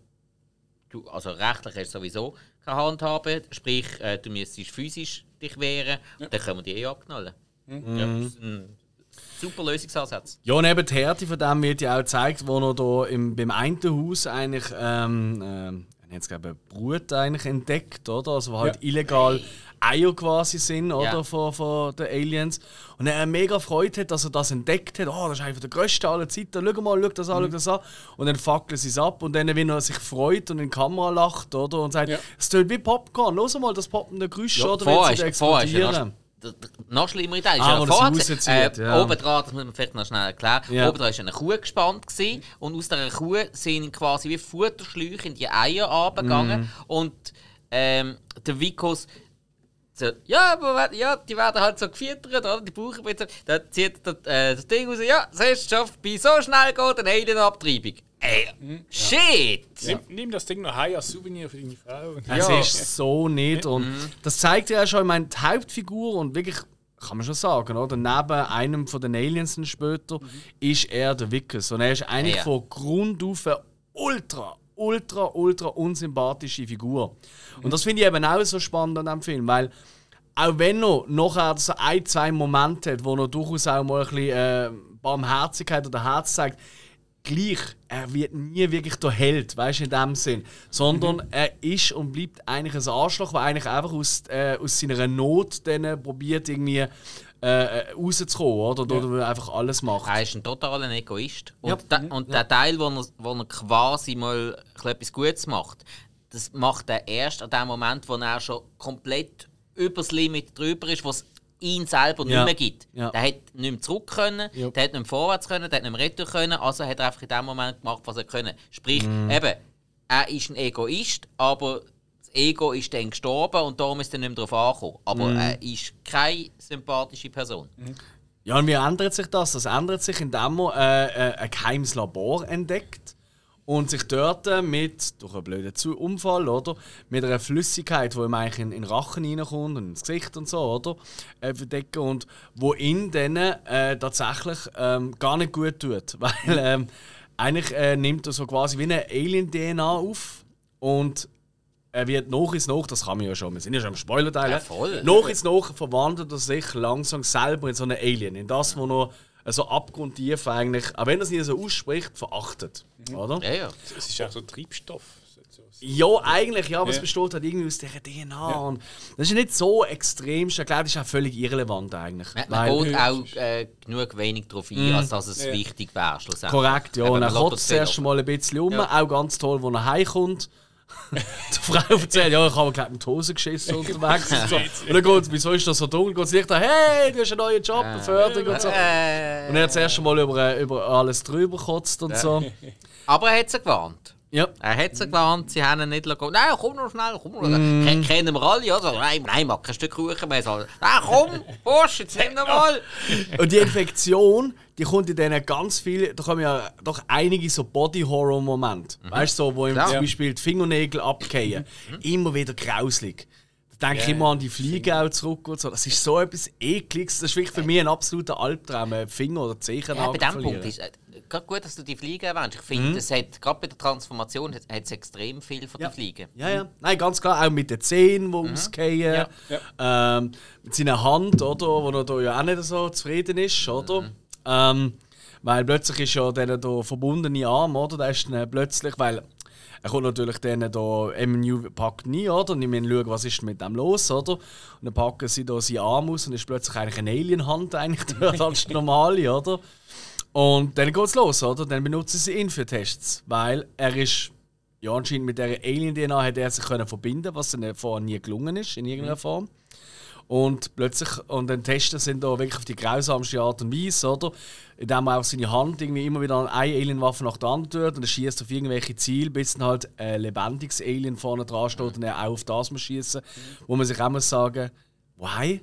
du, also rechtlich hast du sowieso keine Handhabe, sprich, äh, du müsstest physisch dich wehren, dann können wir die eh abknallen. Ja, das ist ein super Lösungsansatz. Ja, und eben die Härte von dem wird ja auch gezeigt, wo er da im, beim einen Haus eigentlich, ähm, ähm, jetzt glaube Brut eigentlich entdeckt, oder? Also wo halt Ja. illegal Eier quasi sind, oder? Ja. Von, von den Aliens. Und er mega Freude hat, dass er das entdeckt hat. Oh, das ist einfach der größte aller Zeiten. Schau mal, schau das an, schau das an. Und dann fackeln sie es ab. Und dann, wenn er sich freut und in die Kamera lacht, oder? Und sagt, Ja. es tönt wie Popcorn. Los mal das poppende Geräusch, oder? vorher Wenn sie ist, vorher ja. Noch, schlimmere Teil. Ist Ah, ja vorher rauszieht, gewesen. ja. Oben dran, das muss man vielleicht noch schnell erklären. Ja. Oben dran war eine Kuh gespannt gewesen, und aus dieser Kuh sind quasi wie Futterschläuche in die Eier runtergegangen. Mhm. Und ähm, der Vikos so, ja, aber ja, die werden halt so gefüttert, oder? Die brauchen jetzt. Da zieht das, äh, das Ding raus, ja, hast du bei so schnell geht eine Alienabtreibung. Ey, shit! Nimm, nimm das Ding noch heim als Souvenir für deine Frau. Es Ja. ist so nicht. Und das zeigt ja schon, ich meine, die Hauptfigur und wirklich, kann man schon sagen, oder? Neben einem von den Aliens dann später ist er der Vickers. Und er ist eigentlich Ja. von Grund auf eine ultra, ultra, ultra unsympathische Figur. Und das finde ich eben auch so spannend an diesem Film, weil auch wenn er nachher so ein, zwei Momente hat, wo er durchaus auch mal ein bisschen äh, Barmherzigkeit oder Herz zeigt, gleich, er wird nie wirklich der Held, weißt du, in dem Sinn. Sondern er ist und bleibt eigentlich ein Arschloch, der eigentlich einfach aus, äh, aus seiner Not dann probiert, irgendwie äh, äh, rauszukommen, oder? Oder er einfach alles macht. Er ist ein totaler Egoist. Und, Ja. der, und der Teil, wo er, wo er quasi mal etwas Gutes macht, das macht er erst an dem Moment, wo er schon komplett übers Limit drüber ist, wo es ihn selber Ja. nicht mehr gibt. Ja. Der hat nicht mehr zurück können, Ja. der hat nicht mehr vorwärts können, der hat nicht mehr retour können, also hat er einfach in dem Moment gemacht, was er können. Sprich, Mhm. eben, er ist ein Egoist, aber das Ego ist dann gestorben und darum ist er nicht mehr darauf angekommen. Aber Mhm. er ist keine sympathische Person. Ja, und wie ändert sich das? Das ändert sich, indem man äh, äh, ein geheimes Labor entdeckt und sich dort äh, mit, durch einen blöden Unfall, oder? Mit einer Flüssigkeit, die ihm eigentlich in, in den Rachen reinkommt und ins Gesicht und so, oder? Äh, verdecken und wo ihn dann äh, tatsächlich ähm, gar nicht gut tut. Weil ähm, eigentlich äh, nimmt er so quasi wie eine Alien-DNA auf und er wird nach ins nach, das kann man ja schon, wir sind ja schon im Spoiler-Teil. Ja, voll. Nach ins nach verwandelt er sich langsam selber in so einen Alien, in das, wo er so abgrundtief eigentlich, auch wenn er es nicht so ausspricht, verachtet. Oder? Ja, ja. Es ist auch so Treibstoff. Ja, eigentlich, ja, aber es Ja. besteht halt irgendwie aus dieser DNA. Und das ist nicht so extrem, ich glaube, das ist auch völlig irrelevant eigentlich. Man, Weil- man geht auch äh, genug wenig darauf ein, als dass es Ja. wichtig wäre. schlussendlich. Korrekt, ja. Und er kotzt zuerst Fehler. mal ein bisschen um. Ja. Auch ganz toll, wo er heimkommt. Die Frau erzählt, ja, ich habe gleich mit Hose geschissen unterwegs. und, so. und dann geht wieso ist das so dunkel? Geht Licht an, hey, du hast einen neuen Job, eine Förderung und so. Äh, Und er hat zuerst mal über, über alles drüber gekotzt und so. aber er hat sie gewarnt. Ja. Er hat sie gewarnt, sie haben ihn nicht lassen. Nein, komm noch schnell, komm noch. Mm. Kennen wir alle, oder? Nein, nein, mach kein Stück Kuchen mehr. So, Nein, komm, Bursch, jetzt nimm noch mal. Und die Infektion, die kommt in denen ganz viel, da kommen ja doch einige so Body-Horror-Momente. Weißt du, so, wo ihm Klar. zum Beispiel die Fingernägel abgehen. Immer wieder grauslig. Da denke ich Ja, immer an die Fliege auch zurück und so. Das ist so etwas Ekliges. Das ist wirklich für mich ein absoluter Albtraum, einen Finger oder Zehen Ja, bei dem. Punkt ist äh, gerade gut, dass du die Fliegen erwähnst. Ich finde, es hat gerade bei der Transformation hat es extrem viel von Ja. den Fliegen. Ja, ja. Nein, ganz klar, auch mit den Zähnen, die ausgehen. Ähm, mit seiner Hand, oder, wo er da ja auch nicht so zufrieden ist, oder? Ähm, weil plötzlich ist ja der da verbundene Arm, oder? Der ist dann plötzlich, weil er kommt natürlich dann da MNU packt nie, oder? Und ich meine, schauen, was ist mit dem los, oder? Und dann packen sie da seinen Arm aus und ist plötzlich eigentlich eine Alien-Hand eigentlich dort als normale, oder? Und dann geht's los, oder? Dann benutzen sie ihn für Tests, weil er ist ja, anscheinend mit dieser Alien-DNA hat er sich können verbinden, was ihm vorher nie gelungen ist, in irgendeiner Form. Und plötzlich, und dann testen ihn da wirklich auf die grausamste Art und Weise, oder? Indem er auch seine Hand irgendwie immer wieder an eine Alien-Waffe nach der anderen tut und er schießt auf irgendwelche Ziele, bis dann halt ein lebendiges Alien vorne dran steht und er auch auf das muss schießen. Wo man sich auch muss sagen, why?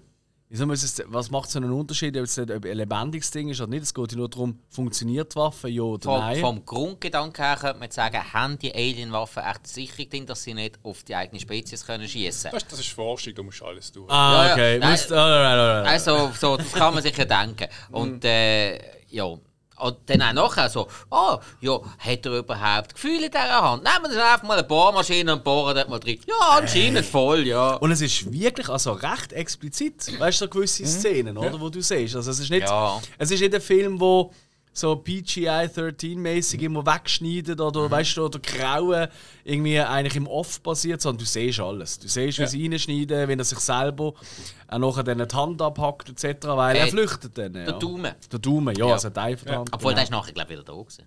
Es, was macht so einen Unterschied, ob es nicht ob ein lebendiges Ding ist oder nicht? Es geht ja nur darum, funktioniert die Waffe, ja oder Vom, nein? vom Grundgedanken her könnte man sagen, haben die Alienwaffen echt Sicherung drin, dass sie nicht auf die eigene Spezies können schießen Das, das ist Forschung, da musst du alles tun. ah, Ja, ja. okay. Nein. Alright. Also, so, das kann man sich ja denken. Und äh, ja. Und dann auch nachher so, ah, ja, hat er überhaupt Gefühle in dieser Hand? Nehmen wir einfach mal eine Bohrmaschine und bohren dort mal drin. Ja, anscheinend voll, ja. Und es ist wirklich also recht explizit, weißt du, so gewisse Szenen, oder, wo du siehst. Also es ist nicht, Ja. es ist nicht ein Film, wo so PGI 13-mäßig immer wegschneidet oder weißt du, oder Grauen irgendwie eigentlich im Off passiert, sondern du siehst alles. Du siehst, wie Ja. sie reinschneiden, wenn er sich selber auch nachher dann die Hand abhackt etc., weil er Hey, flüchtet dann. Ja. der Daumen. Der Daumen, ja, Ja. also ein Teil von der Ja. Hand. Obwohl, genau. der ist nachher, glaube ich, wieder da gewesen.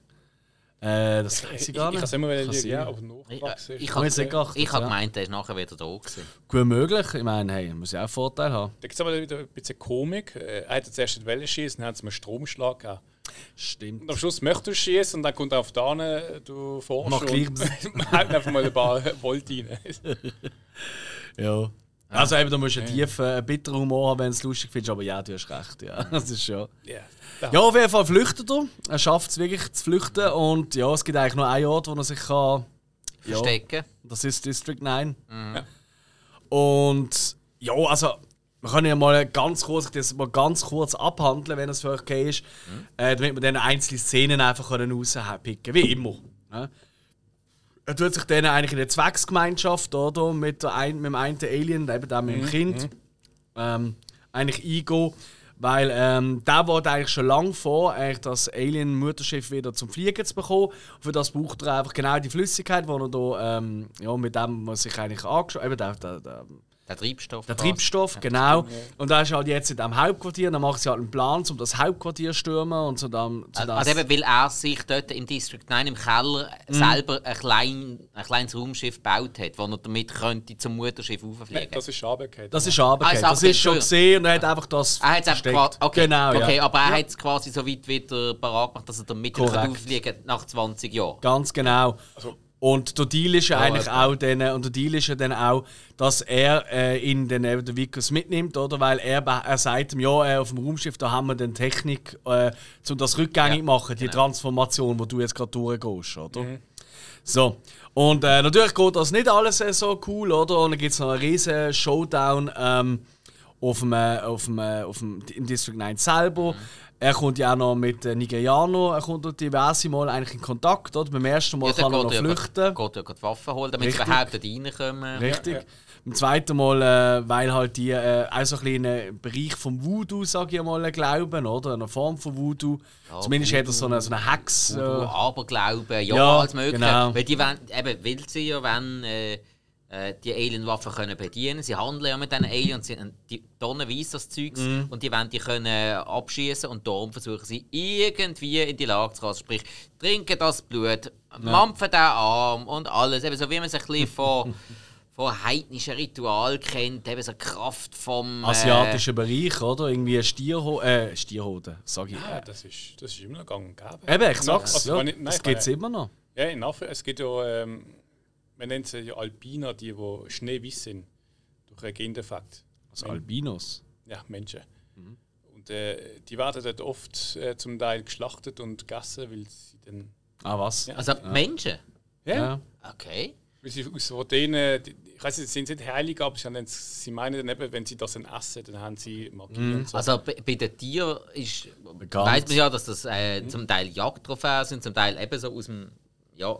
äh, das weiß ich Ich, gar ich nicht. kann es immer schauen, sein. ja, aber Ich, ich, Ich habe ich hab ja. gemeint, der ist nachher wieder da gewesen. Gut möglich. Ich meine, hey, muss ja auch einen Vorteil haben. Da gibt es aber wieder ein bisschen Komik. Äh, Er hat zuerst die Welle schießen, dann hat es einen Stromschlag gegeben. Stimmt. Und am Schluss möchtest du schießen und dann kommt er auf da hin, du forschst Macht gleich- und haut einfach mal ein paar Volt rein. Ja. Also eben, da musst du einen tiefen, einen bitteren Humor haben, wenn du es lustig findest, aber ja, du hast recht, ja. Das ist schon. Ja. Ja, auf jeden Fall flüchtet er. Er schafft es wirklich zu flüchten und ja, es gibt eigentlich nur einen Ort, wo er sich kann... Ja, Verstecken. das ist District 9. Und ja, also wir können ja mal ganz kurz, das mal ganz kurz abhandeln, wenn es für euch okay ist, äh, damit wir dann einzelne Szenen einfach rauspicken können, wie immer. Ja. Er tut sich dann eigentlich in eine Zwecksgemeinschaft oder, mit, der ein, mit dem einen Alien, eben dem mit dem Kind, ähm, eigentlich eingehen. Weil ähm, der wollte eigentlich schon lange vor, eigentlich das Alien-Mutterschiff wieder zum Fliegen zu bekommen. Für das braucht er einfach genau die Flüssigkeit, die er da, ähm, ja, mit dem man sich eigentlich angeschaut eben der, der, der. Treibstoff, genau. Und da ist halt jetzt in diesem Hauptquartier, dann machen sie halt einen Plan, um das Hauptquartier zu stürmen und so dann. So Also eben, weil er sich dort im District 9 im Keller Mhm. selber ein, klein, ein kleines Raumschiff gebaut hat, wo er damit könnte zum Mutterschiff rauffliegen das ist runtergefallen. Das ist runtergefallen. Ah, Das ist schon gesehen und er hat einfach das Er hat es einfach versteckt. quasi, okay, Genau, ja. okay, aber er hat es quasi so weit wieder parat gemacht, dass er damit Korrekt. kann nach 20 Jahren. Ganz genau. Also- und der Deal ist ja eigentlich etwa. auch dann, und der Deal ist ja dann auch, dass er äh, ihn dann eben den Vickers mitnimmt, oder? Weil er, er sagt ihm, ja, äh, auf dem Raumschiff, da haben wir dann Technik, äh, um das rückgängig zu machen, die Transformation, wo du jetzt gerade durchgehst, oder? So. Und äh, natürlich geht das nicht alles äh, so cool, oder? Und dann gibt es noch einen riesen Showdown ähm, auf dem, äh, auf dem, äh, auf dem, im District 9 selber. Er kommt ja auch noch mit äh, Nigerianern, er kommt dort diverse Mal eigentlich in Kontakt, oder? Beim ersten Mal Ja, kann er noch ja flüchten. grad- geht ja gerade Waffen holen, damit sie Richtig. überhaupt dort reinkommen. Richtig. Beim zweiten Mal, äh, weil halt die äh, auch so ein bisschen in einen Bereich vom Voodoo, sage ich mal, glauben, oder? Eine Form von Voodoo. Zumindest hat er so eine, so eine Hex. Voodoo, Äh, Aberglauben, ja, Ja, alles Mögliche. genau. Weil die wollen, eben, will sie ja, wenn äh, äh, die Alien-Waffen können bedienen Sie handeln ja mit diesen Aliens, sie haben die tonnenweise das Zeugs Mhm. und die wollen die können abschießen und darum versuchen sie irgendwie in die Lage zu kommen. Sprich, trinken das Blut, mampfen den Arm und alles. Eben so wie man sich ein bisschen von, von heidnischen Ritual kennt, eben so die Kraft vom. Äh, asiatischen Bereich, oder? Irgendwie Stierho äh, Stierhoden, sag ich. Ja, das ist, das ist immer noch gang und gäbe. Eben, ich sag's. Also, ja, ich- nein, das gibt es immer noch. Ja, in Afrika, es gibt ja, ähm, man nennt sie ja Alpiner, die, die schneeweiß sind. Durch einen Gendefekt. Also Albinos. Ja, Menschen. Und äh, die werden dort oft äh, zum Teil geschlachtet und gegessen, weil sie dann. Ah, was? Ja. Also Menschen. Ja, Ja. Okay. Weil sie aus denen, die- ich weiß nicht, sind sie nicht heilig, aber sie, haben- sie meinen dann eben, wenn sie das dann essen, dann haben sie Magie und so. Also bei, bei den Tieren ist, Bekannt. weiß man ja, dass das äh, zum Teil Jagdtrophäen sind, zum Teil eben so aus dem. Ja,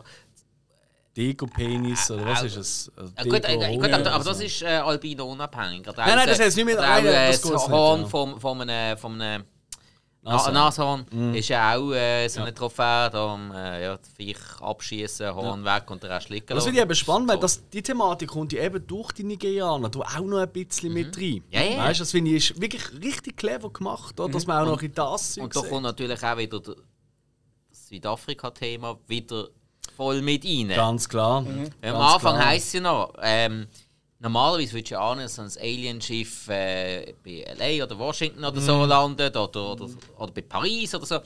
Deko-Penis oder was ist es? Also äh, gut, äh, Deko- gut aber, aber das ist äh, Albino unabhängig. Oder Nein, nein, das äh, heißt nicht mehr- nein, äh, das das nicht, Horn ja. vom, vom einem, vom einem Nashorn. Nashorn, Mhm. ist ja auch äh, so eine Trophäe, da äh, ja, Viech abschießen, Horn weg und den Rest liegen Das finde ich eben spannend, weil So. das, die Thematik kommt ja eben durch die Nigerianer da auch noch ein bisschen mit rein. Mhm. Ja, ja. Weißt du, das finde ich ist wirklich richtig clever gemacht, oder? dass man auch noch in das Und da sieht. kommt natürlich auch wieder der- das Südafrika-Thema wieder voll mit rein. Ganz klar. Ganz am Anfang klar. heisst es ja noch, ähm, normalerweise würdest du ja ahnen, dass ein Alienschiff äh, bei LA oder Washington oder Mhm. so landet oder, oder, oder bei Paris oder so.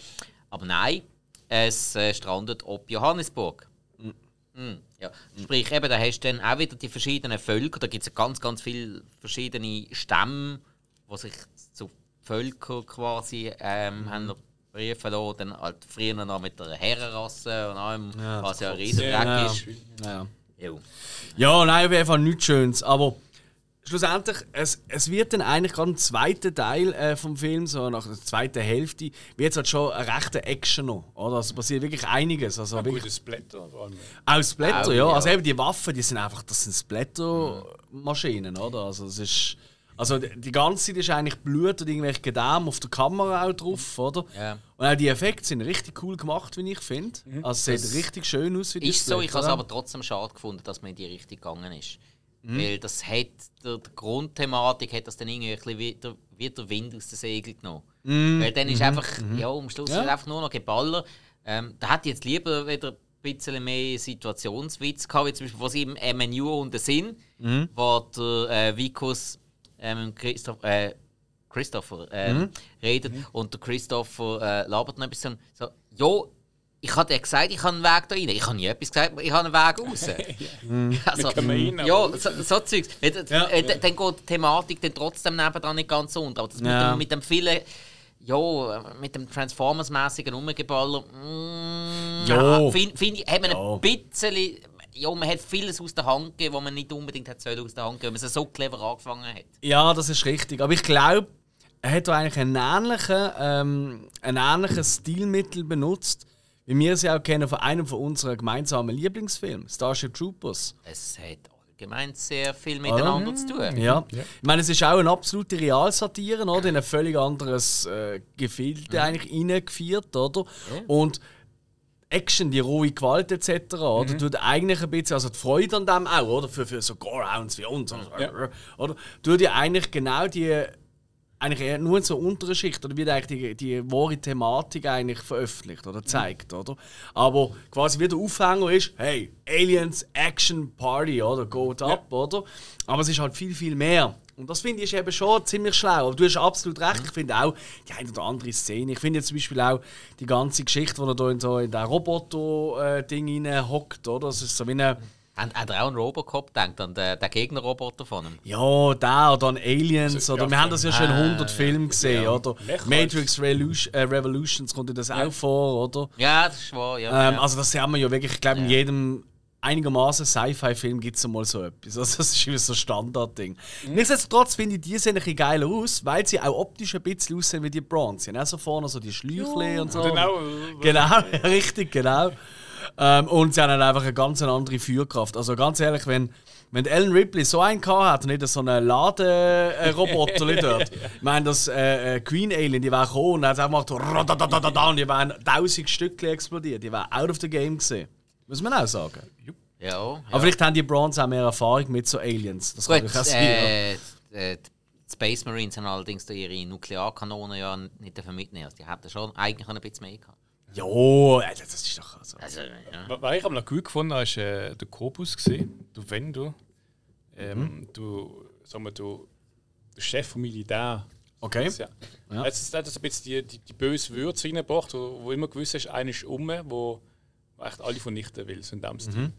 Aber nein, es äh, strandet ob Johannesburg. Mhm, ja. Sprich, eben, da hast du dann auch wieder die verschiedenen Völker. Da gibt es ja ganz, ganz viele verschiedene Stämme, die sich zu Völkern quasi ähm, Mhm. haben Briefe lassen. Dann halt früher noch mit der Herrenrasse und allem, Ja, was ja ein Ja, riesen Ja. ist. Ja. Jo. ja, nein, auf jeden Fall nichts Schönes. Aber schlussendlich, es, es wird dann eigentlich gerade im zweiten Teil äh, vom Film, so nach der zweiten Hälfte, wird es halt schon eine rechte Action noch. Oder? Also passiert wirklich einiges. Also wirklich Gutes Blätter vor allem. Auch Splatter, Auch, ja. ja. Also eben die Waffen, die sind einfach, das sind Splatter-Maschinen, oder? Also es ist... Also die ganze Zeit ist eigentlich Blut und irgendwelche Gedärme auf der Kamera auch drauf, oder? Ja. Und auch die Effekte sind richtig cool gemacht, wie ich finde. Also es sieht richtig schön aus wie Ist so, ich habe es aber trotzdem schade gefunden, dass man in die Richtung gegangen ist. Weil das hat, der, die Grundthematik hat das dann irgendwie ein bisschen wieder, wieder Wind aus den Segeln genommen. Weil dann ist einfach, ja, am Schluss Ja. einfach nur noch Geballer. Ähm, da hätte ich jetzt lieber wieder ein bisschen mehr Situationswitz gehabt, wie zum Beispiel, was im MNU unten sind, wo der äh, Vikus ähm, Christoph, äh, Christopher ähm, redet und der Christopher äh, labert noch ein bisschen so, jo, ich habe dir gesagt, ich habe einen Weg da rein. Ich habe nie etwas gesagt, ich habe einen Weg raus. also, Wir können rein, ja, so, so Zeugs. Ja. äh, d- Dann geht die Thematik dann trotzdem nebendran nicht ganz so unter. Aber das Ja. mit, dem, mit dem vielen, ja, mit dem Transformers-mäßigen Umgeballer, mm, Ja. ja, finde find ich, hat man Ja. ein bisschen, ja, man hat vieles aus der Hand gegeben, was man nicht unbedingt hat sollen aus der Hand geben, weil man es so clever angefangen hat. Ja, das ist richtig. Aber ich glaube, er hat eigentlich einen ähnlichen, ähm, ein ähnliches Stilmittel benutzt, wie wir sie auch kennen von einem von unseren gemeinsamen Lieblingsfilmen, Starship Troopers. Es hat allgemein sehr viel miteinander zu tun. Ja. Ich meine, es ist auch eine absolute Realsatire, oder? In ein völlig anderes äh, Gefilde eigentlich reingeführt, oder? Und Action, die rohe Gewalt etc. Oder tut eigentlich ein bisschen, also die Freude an dem auch, oder? Für, für so Gorehounds wie uns. Oder? oder? Tut ja eigentlich genau die, eigentlich eher nur in so unteren Schicht, oder wird eigentlich die, die wahre Thematik eigentlich veröffentlicht oder zeigt, oder? Aber quasi wie der Aufhänger ist, hey, Aliens, Action, Party, oder? Geht ab, oder? Aber es ist halt viel, viel mehr. Und das finde ich ist eben schon ziemlich schlau. Aber du hast absolut recht. Ich finde auch die eine oder andere Szene. Ich finde jetzt zum Beispiel auch die ganze Geschichte, wo er da in, so in Roboter-Ding rein hockt, oder? Das ist so wie eine. Hat, hat er auch an Robocop gedacht, an den, den Gegnerroboter von ihm? Ja, da oder an Aliens. Oder ja, wir haben das ja schon in Ah, 100 Filmen gesehen, oder? Mecha- Matrix Revolution, äh, Revolutions kommt ja das auch vor, oder? Ja, das ist wahr, ja. Ähm, ja. also das haben wir ja wirklich, ich glaube, in jedem einigermaßen Sci-Fi-Film gibt es mal so etwas. Also das ist immer so ein Standardding. Nichtsdestotrotz finde ich, die sehen ein bisschen geiler aus, weil sie auch optisch ein bisschen aussehen wie die Bronze. Sie haben auch so vorne so die Schläuche und so. Genau. Genau, richtig, genau. Ähm, und sie haben dann einfach eine ganz andere Führkraft. Also ganz ehrlich, wenn, wenn Ellen Ripley so einen gehabt hat und nicht so einen Ladenroboter dort. Ich meine, das äh, äh, Queen Alien, die wäre gekommen und hat einfach gemacht und die wären tausend Stückchen explodiert. Die wäre out of the game gesehen. Muss man auch sagen. ja, ja. Aber vielleicht haben die Bronze auch mehr Erfahrung mit so Aliens. Das kann Gut, ich auch sagen. äh, äh, die Space Marines haben allerdings da ihre Nuklearkanonen ja nicht dafür mitnehmen. Also die hätten schon eigentlich ein bisschen mehr gehabt. Ja, äh, das ist doch so. Also, ja. Was ich aber noch gut gefunden habe, ist äh, der Kobus gesehen. Du, wenn du, ähm, du, sagen wir, du, der Chef vom Militär. Okay. Das, ja. Ja. Hat das ein bisschen die, die, die böse Würze reingebracht, wo, wo immer gewusst ist, einer ist um, wo echt alle vernichten will, so in dem Stil.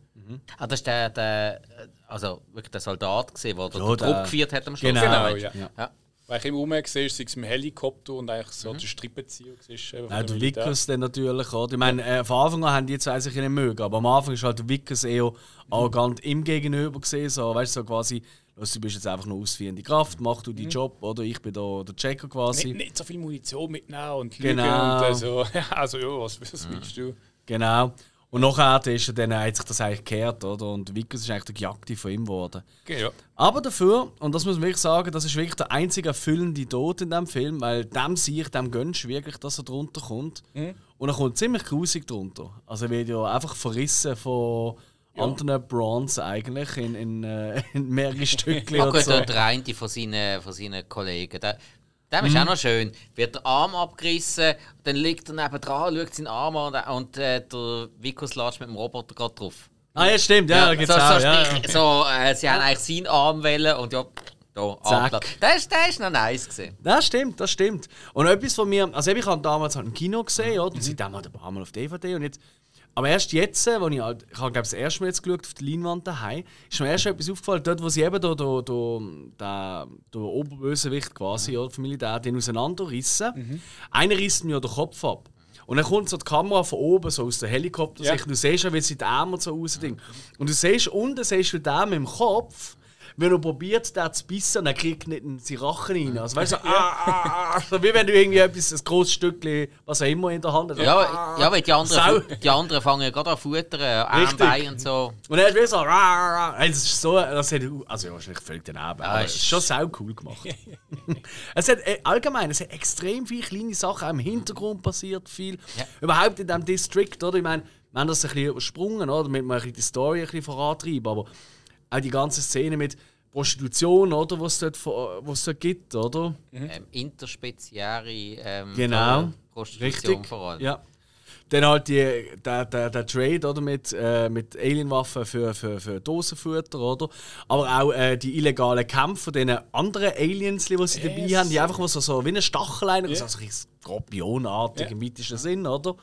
Ah, das ist der, der also wirklich der Soldat gesehen, der Ja, den der- Trupp geführt hat am Schluss. Genau. Genau, ja. du? ja. ja. Weil ich immer rumgesehen sei es im Helikopter und eigentlich so der Strippenzieher siehst. eben von Nein, Militär. Vickers dann natürlich, oder? Ich meine, äh, von Anfang an haben die zwei sich nicht mögen, aber am Anfang ist halt der Vickers eher arrogant ihm gegenüber gesehen, so, weißt du, so quasi, «Los, du bist jetzt einfach nur ausführende Kraft, mach du deinen Job, oder? Ich bin da der Checker quasi. Nicht, nicht so viel Munition mitnehmen und Genau. lügen und äh, so. Also, ja, was, was willst du? Genau. Und nachher ist er dann, hat sich das eigentlich gekehrt, oder? Und Vickers ist eigentlich der Gejagte von ihm geworden. Okay, ja. Aber dafür, und das muss man wirklich sagen, das ist wirklich der einzige erfüllende Tod in diesem Film, weil dem sehe ich, dem gönnst du wirklich, dass er drunter kommt. Und er kommt ziemlich grusig drunter. Also er wird ja einfach verrissen von anderen Bronze eigentlich in, in, äh, in mehrere Stückchen und gut, so. der der eine von seinen, von seinen Kollegen. Der, dem Mhm. ist auch noch schön. Wird der Arm abgerissen, dann liegt er neben dran, schaut seinen Arm an und, und äh, der Vikus latscht mit dem Roboter gerade drauf. Ah ja, stimmt, ja, da gibt's so, auch. so, ja, ja. so äh, sie haben eigentlich seinen Arm wählen und ja, da, Zack. Das, ist- das ist noch nice gesehen. Das stimmt, das stimmt. Und etwas von mir, also ich habe damals halt im Kino gesehen, oder? Und seitdem halt ein paar Mal auf DVD und jetzt. Aber erst jetzt, äh, wo ich halt, ich habe glaube das erste Mal jetzt geschaut auf der Leinwand daheim, ist mir erst etwas aufgefallen, dort wo sie eben da, da, da, da, der Oberbösewicht quasi, oder, vom Militär, den auseinanderrissen. Einer riss mir ja den Kopf ab. Und dann kommt so die Kamera von oben, so aus der Helikoptersicht. Ja. Du siehst ja, wie sie die Arme so rausdingen. Und du siehst unten, siehst du den mit dem Kopf, wenn er probiert, den zu bissen, dann kriegt er nicht in seine Rachen rein. Also weißt du, so, ah, ah, ah, so wie wenn du irgendwie etwas, ein grosses Stückchen, was auch immer in der Hand hast. Ja, ja weil die Sau. anderen, die anderen fangen gerade an zu futtern, Richtig. Armbein und so. Und er ist wieder so, rah. Hey, das ist so, das hat, also ja, wahrscheinlich völlig daneben, aber es ist- ist schon sau cool gemacht. es hat äh, allgemein, es hat extrem viele kleine Sachen, auch im Hintergrund passiert viel. Ja. Überhaupt in diesem District, oder? Ich meine, wir haben das ein bisschen übersprungen, oder? Damit wir ein bisschen die Story ein bisschen vorantreiben, aber auch die ganze Szene mit Prostitution, oder? Was es dort, vor- was dort gibt, oder? Ähm, interspeziäre ähm, Genau. Prostitution Richtig. vor allem. Ja. Dann halt die, der, der, der Trade oder, mit, äh, mit Alienwaffen für, für, für Dosenfutter, oder? Aber auch äh, die illegalen Kämpfe von diesen anderen Aliens, die sie dabei Yes. haben, die einfach so, so wie eine Stachel, yeah. so ein Skorpionartig Ja. im mythischen Sinn, oder?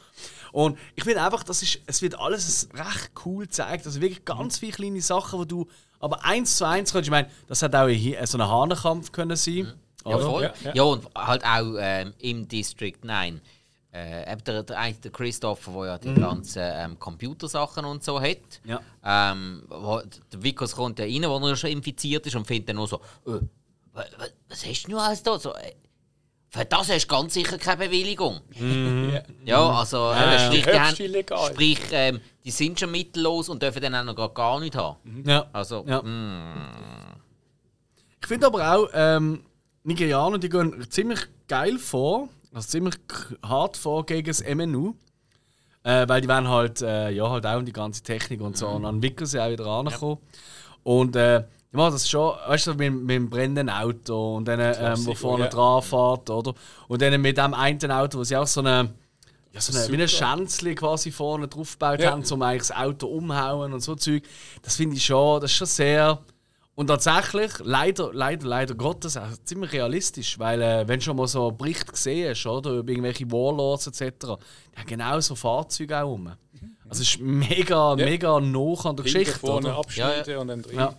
Und ich finde einfach, das ist, es wird alles recht cool gezeigt. Also wirklich ganz viele kleine Sachen, die du aber eins zu eins kannst. Ich meine, das hat auch hier so ein Hahnenkampf können sein. Ja, oder? voll. Ja, Ja, ja. und halt auch ähm, im District 9. Äh, der, der, der Christopher, der ja die ganzen ähm, Computersachen und so hat. Ja. Ähm, wo, der Vikos kommt ja rein, wo er schon infiziert ist und findet dann nur so, äh, wa- wa- was hast du denn alles da? So, äh, für das hast du ganz sicher keine Bewilligung. Ja. Ja, also Ja, äh, ja. sprich, die, haben, sprich ähm, die sind schon mittellos und dürfen dann auch noch gar- gar nicht haben. Ja. Also, Ja. mm, Ich finde aber auch, ähm, Nigerianer, die gehen ziemlich geil vor, also ziemlich hart vor gegen das MNU. Äh, weil die werden halt, äh, ja, halt auch um die ganze Technik und so. Und dann wickeln sie auch wieder rankommen. Und äh, machen das schon, weißt du, mit, mit dem brennenden Auto und dann, ähm, wo vorne ja. dran fährt, oder? Und dann mit dem einen Auto, wo sie auch so eine, ja, so eine, wie ein. Schänzli quasi vorne drauf gebaut Ja. haben, um eigentlich das Auto umhauen und so Zeug. Das finde ich schon, das ist schon sehr. Und tatsächlich, leider, leider, leider Gottes, auch ziemlich realistisch, weil äh, wenn du schon mal so einen Bericht gesehen hast, oder, über irgendwelche Warlords etc., die haben genau so Fahrzeuge auch rum. Also es ist mega, mega nah an der Hinten, Geschichte, vorne oder? abschneiden und dann drin. Ja.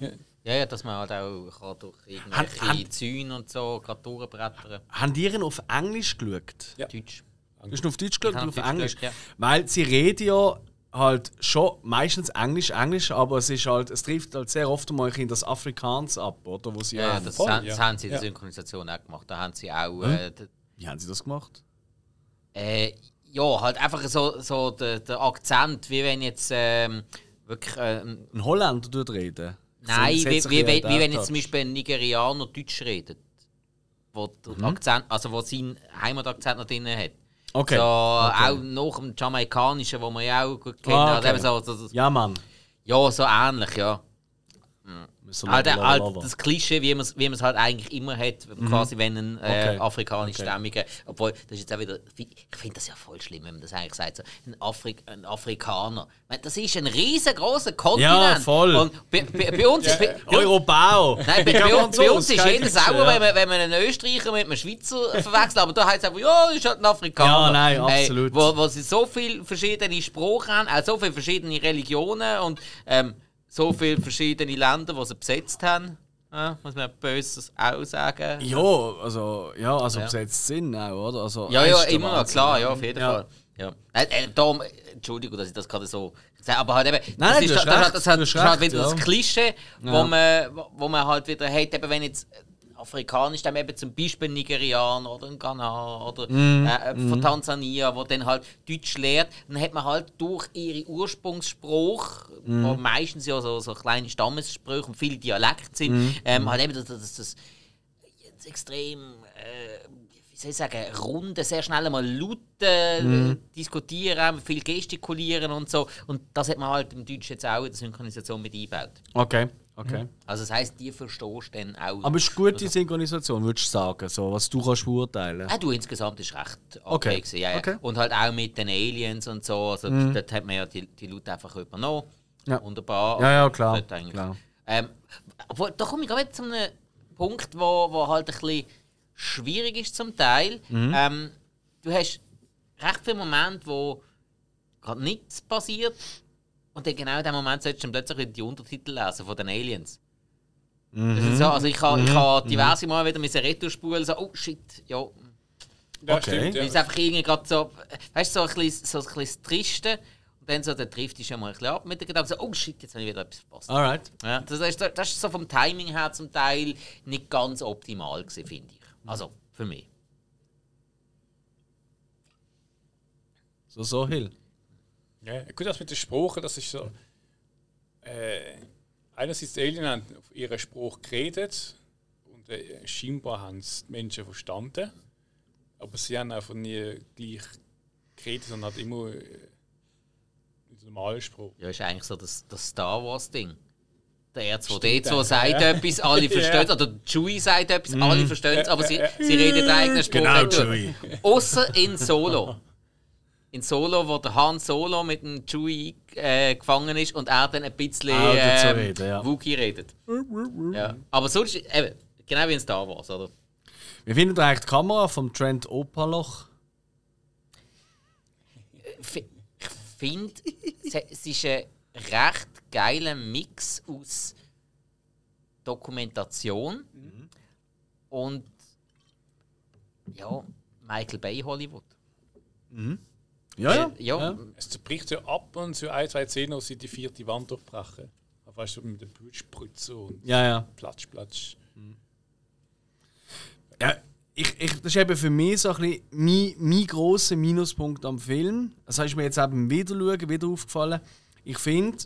Ja, ja, dass man halt auch kann durch irgendwelche Han- Zäune und so gerade durchbrettern Haben die ihn auf Englisch geschaut? Ja. Deutsch. Du hast auf Deutsch geschaut oder auf Deutsch Englisch? geschaut, ja. Weil sie reden ja halt schon meistens Englisch, Englisch, aber es ist halt, es trifft halt sehr oft mal in das Afrikaans ab, oder? Wo sie Ja, ja, das, haben, ja. das haben sie in der Ja. Synchronisation auch gemacht. Da haben sie auch. Äh, d- Wie haben sie das gemacht? äh, ja, halt einfach so, so der, der Akzent, wie wenn jetzt ähm, wirklich. Äh, ein- Ein Holländer dort reden? Nein, wie, wie, wie, wie wenn jetzt zum Beispiel ein Nigerianer Deutsch redet. Wo Mhm. Akzent, also wo sein Heimatakzent noch drin hat. Okay. So, okay. auch nach dem Jamaikanischen, wo man ja auch gut kennt. Ah, also okay. eben so, so, Ja, Mann. ja, so ähnlich, ja. Halt, lover, halt lover. das Klischee, wie man es wie man's halt eigentlich immer hat, quasi wenn ein äh, Mhm. Okay. afrikanischstämmiger, obwohl das ist jetzt auch wieder, ich finde das ja voll schlimm, wenn man das eigentlich sagt, so, ein, Afrik ein Afrikaner. Meine, das ist ein riesengroßer Kontinent. voll. Und bei, bei, bei uns, bei, Europao! Nein, bei, bei, uns, so bei uns ist jeder sauer, ja. wenn, man, wenn man einen Österreicher mit einem Schweizer verwechselt. Aber da heißt es einfach, ja, ist halt ein Afrikaner. Ja, nein, absolut. wo, wo sie so viele verschiedene Sprachen haben, auch so viele verschiedene Religionen und ähm, so viele verschiedene Länder, die sie besetzt haben. Ja, muss man Böses auch sagen. Ja, also, ja, also Ja. besetzt sind auch, oder? Also, Ja, das ja, immer noch, klar, ja, auf jeden Ja. Fall. Ja. Äh, äh, darum, Entschuldigung, dass ich das gerade so sage, aber halt eben, Nein, das ist, hast das, das, recht, das, das ist halt recht, wieder das. Klischee, Ja. wo, man, wo- wo man halt wieder hat, eben wenn jetzt afrikanisch, dann eben zum Beispiel Nigerianer oder ein Ghana oder Mhm. äh, äh, von Tansania, wo dann halt Deutsch lehrt, dann hat man halt durch ihre Ursprungsspruch, Mhm. wo meistens ja so, so kleine Stammessprüche und viele Dialekte sind, Mhm. ähm, halt eben das, das, das jetzt extrem, äh, wie soll ich sagen, runde, sehr schnell mal laut äh, Mhm. diskutieren, viel gestikulieren und so. Und das hat man halt im Deutsch jetzt auch in der Synchronisation mit eingebaut. Okay, okay. Also das heisst, die verstehst du dann auch. Aber es ist gut die Synchronisation, würdest du sagen, so, was du kannst beurteilen Ah, du, insgesamt ist recht okay. Okay. gewesen, ja, ja. Okay. Und halt auch mit den Aliens und so. Also dort hat man ja die, die Leute einfach übernommen. Ja. Wunderbar. Ja, ja, klar, klar. Ähm, obwohl, da komme ich gerade zu einem Punkt, wo, wo halt ein bisschen schwierig ist zum Teil. Mhm. Ähm, du hast recht viele Momente, wo gerade nichts passiert. Und dann genau in dem Moment solltest du dann plötzlich die Untertitel lesen von den Aliens. Das Mhm. ist so, also ich habe ich ha diverse Mal wieder mit Retro spulen so, oh shit, ja, Ja, Okay. stimmt. weil Ja. es einfach irgendwie gerade so, weißt du, so ein bisschen, so ein bisschen das Triste. Und dann so, der trifft dich schon mal ein bisschen ab mit den Gedanken, so, oh shit, jetzt habe ich wieder etwas verpasst. Alright. Ja, das, ist, das ist so vom Timing her zum Teil nicht ganz optimal gewesen, finde ich. Also, für mich. So, so, Hill. Ja, gut, das mit den Sprachen, das ist so. Äh, einerseits die Alien haben auf ihren Spruch geredet und äh, scheinbar haben es die Menschen verstanden. Aber sie haben einfach nie gleich geredet, sondern halt immer äh, mit normalen Spruch. Ja, ist eigentlich so das, das Star Wars-Ding. Der R2D2 Stimmt, sagt ja. etwas, alle verstehen es. Oder Chewie sagt etwas, alle verstehen es, aber sie, sie reden den eigenen Spruch Genau. Chewie. Außer in Solo. In Solo, wo der Han Solo mit dem Chewie äh, gefangen ist und er dann ein bisschen dazu ähm, reden, ja. Wookie redet. ja. Aber sonst, eben, genau wie in Star Wars, oder? Wie findet ihr eigentlich die Kamera vom Trent Opaloch? F- Ich finde, es ist ein recht geiler Mix aus Dokumentation und ja, Michael Bay Hollywood. Ja, ja. Äh, ja, Es zerbricht ja ab und zu ein, zwei Szenen, wo sie die vierte Wand durchbrechen. Weißt du, mit dem Blutspritze und Ja, ja. Platsch, Platsch. Ja, ich, ich, das ist eben für mich so ein bisschen mein, mein grosser Minuspunkt am Film. Das ist mir jetzt eben wieder schauen, wieder aufgefallen. Ich finde,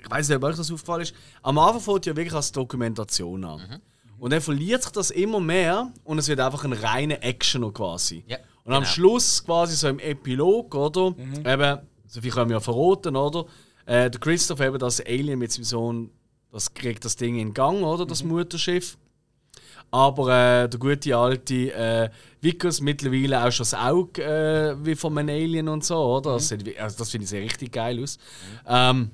ich weiß nicht, ob euch das aufgefallen ist, am Anfang fängt ja wirklich als Dokumentation an. Und dann verliert sich das immer mehr und es wird einfach ein reiner Actioner quasi. Ja, und am genau. Schluss, quasi so im Epilog, oder? Eben, so viel können wir ja verraten, oder? Äh, der Christoph eben das Alien mit seinem Sohn, das kriegt das Ding in Gang, oder? Das Mutterschiff. Aber äh, der gute alte äh, Vickers mittlerweile auch schon das Auge äh, wie von einem Alien und so, oder? Das, sieht- also das finde ich sehr richtig geil aus. Ähm,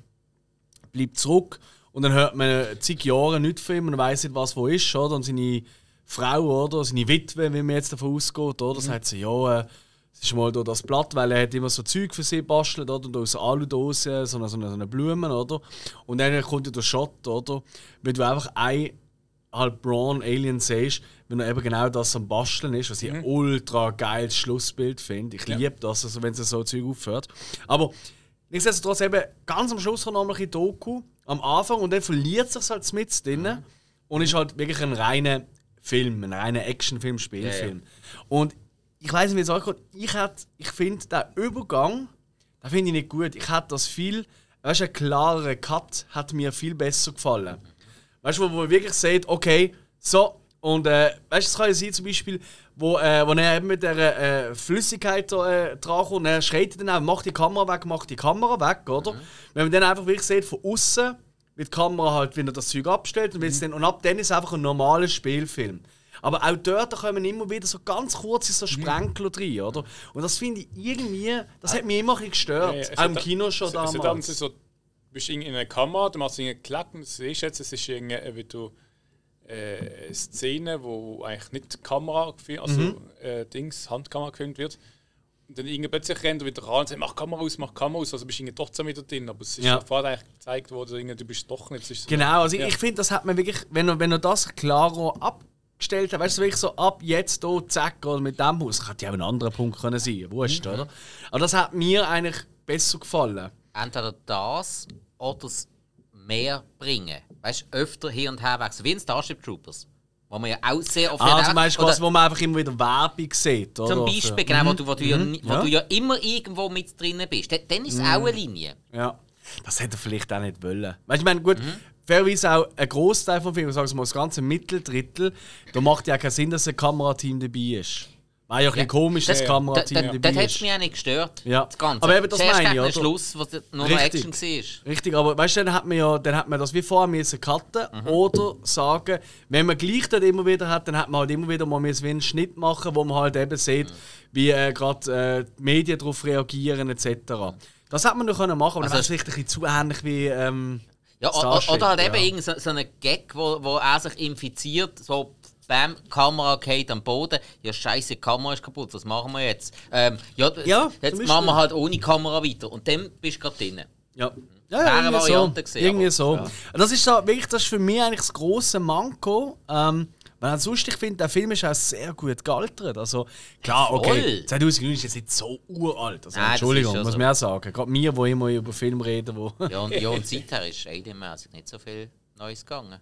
bleibt zurück und dann hört man zig Jahre nichts von ihm und weiß nicht, was wo ist, oder? Und seine Frau, oder? Seine Witwe, wie man jetzt davon ausgeht, oder? Sagt sie, ja, äh, es ist mal durch das Blatt, weil er hat immer so Zeug für sie bastelt, oder? Und aus Aludosen, so eine, so eine, so eine Blumen, oder? Und dann kommt ja der Shot, oder? Weil du einfach ein halt Braun Alien siehst, wenn er eben genau das am Basteln ist, was ich ein ultra geiles Schlussbild finde. Ich liebe das, also wenn es so Zeug aufhört. Aber nichtsdestotrotz eben ganz am Schluss noch ein bisschen Doku am Anfang und dann verliert sich halt mit drin und ist halt wirklich ein reiner Film, ein reiner Actionfilm, Spielfilm. Und ich weiß nicht, wie es euch geht. Ich, ich finde den Übergang, den finde ich nicht gut. Ich hätte das viel, weißt du, ein klarer Cut hat mir viel besser gefallen. Weißt du, wo man wirklich sieht, okay, so, und äh, weißt du, es kann ja sein, zum Beispiel, wo, äh, wo er eben mit der äh, Flüssigkeit da, äh, dran kommt, und er schreit dann auch, mach die Kamera weg, mach die Kamera weg, oder? Wenn man dann einfach wirklich sieht, von außen die Kamera halt wieder das Zeug abgestellt und, wenn's dann, und ab dann ist es einfach ein normaler Spielfilm. Aber auch dort da kommen immer wieder so ganz kurze so Sprenkler rein, oder? Und das finde ich irgendwie, das hat mich immer gestört. Ja, ja, auch im Kino schon es- es hat damals. dann so, du bist in einer Kamera, du machst einen Klack und siehst jetzt, es ist irgendwie, äh, wie du äh, eine Szene, wo eigentlich nicht Kamera, also Mhm. äh, Dings, Handkamera gefilmt wird. Und dann irgendwie plötzlich rennt er wieder ran und sagt, mach Kamera aus, mach Kamera aus. Also bist du trotzdem wieder drin. Aber es ist Ja. vorher eigentlich gezeigt worden, du bist doch nicht. So- Genau, also Ja. ich finde, das hat man wirklich, wenn er, wenn er das klarer abgestellt hat, weißt du, wirklich so ab jetzt hier, zack, oder mit dem Haus, hätte ja auch ein anderer Punkt können sein, wurscht, oder? Aber das hat mir eigentlich besser gefallen. Entweder das oder das mehr bringen. Weißt du, öfter hier und her wechseln. Wie in Starship Troopers. Wo man ja auch sehr oft. Ah, hat- Beispiel, oder quasi, wo man einfach immer wieder Werbung sieht, oder? Zum Für- Beispiel, genau, wo, du, wo, du ja, ni- wo Ja. du ja immer irgendwo mit drinnen bist. Dann, ist es auch eine Linie. Ja. Das hätte er vielleicht auch nicht wollen. Weißt du, ich meine, gut, fairerweise auch ein Großteil vom Film, sagen wir mal das ganze Mitteldrittel, da macht ja keinen Sinn, dass ein Kamerateam dabei ist. War ja ein bisschen komisch, das Da- Kamerateam Das hat mich auch nicht gestört. Ja. Das Ganze. Aber eben, das Zuerst meine ich, oder? Schluss, wo es nur Richtig. Action war. Richtig, aber weißt du, dann hat man ja dann hat man das wie vorher müssen cutten Mhm. oder sagen, wenn man gleich dort immer wieder hat, dann hat man halt immer wieder mal müssen wie einen Schnitt machen, wo man halt eben sieht, Mhm. wie äh, gerade äh, die Medien darauf reagieren etc. Das hat man noch können machen, aber Also das ist vielleicht ein bisschen zu ähnlich wie ähm, Ja, oder halt eben ja. irgend so, so einen Gag, wo, wo er sich infiziert, so Bam, Kamera geht am Boden. Ja, scheiße, die Kamera ist kaputt, was machen wir jetzt? Ähm, ja, Ja, jetzt machen wir halt ohne Kamera weiter. Und dann bist du gerade drin. Ja. Ja, ja, eine irgendwie so. Gewesen, irgendwie so. Das ist so, wirklich, das ist für mich eigentlich das grosse Manko. Ähm, weil ansonsten, ich finde, der Film ist auch sehr gut gealtert. Also, klar, okay, Voll. 2009 ist jetzt nicht so uralt. Also, Nein, Entschuldigung, ja muss so. man auch sagen. Gerade wir, die immer über Film reden, wo... Ja, und, ja, und seither ist alienmäßig nicht so viel Neues gegangen.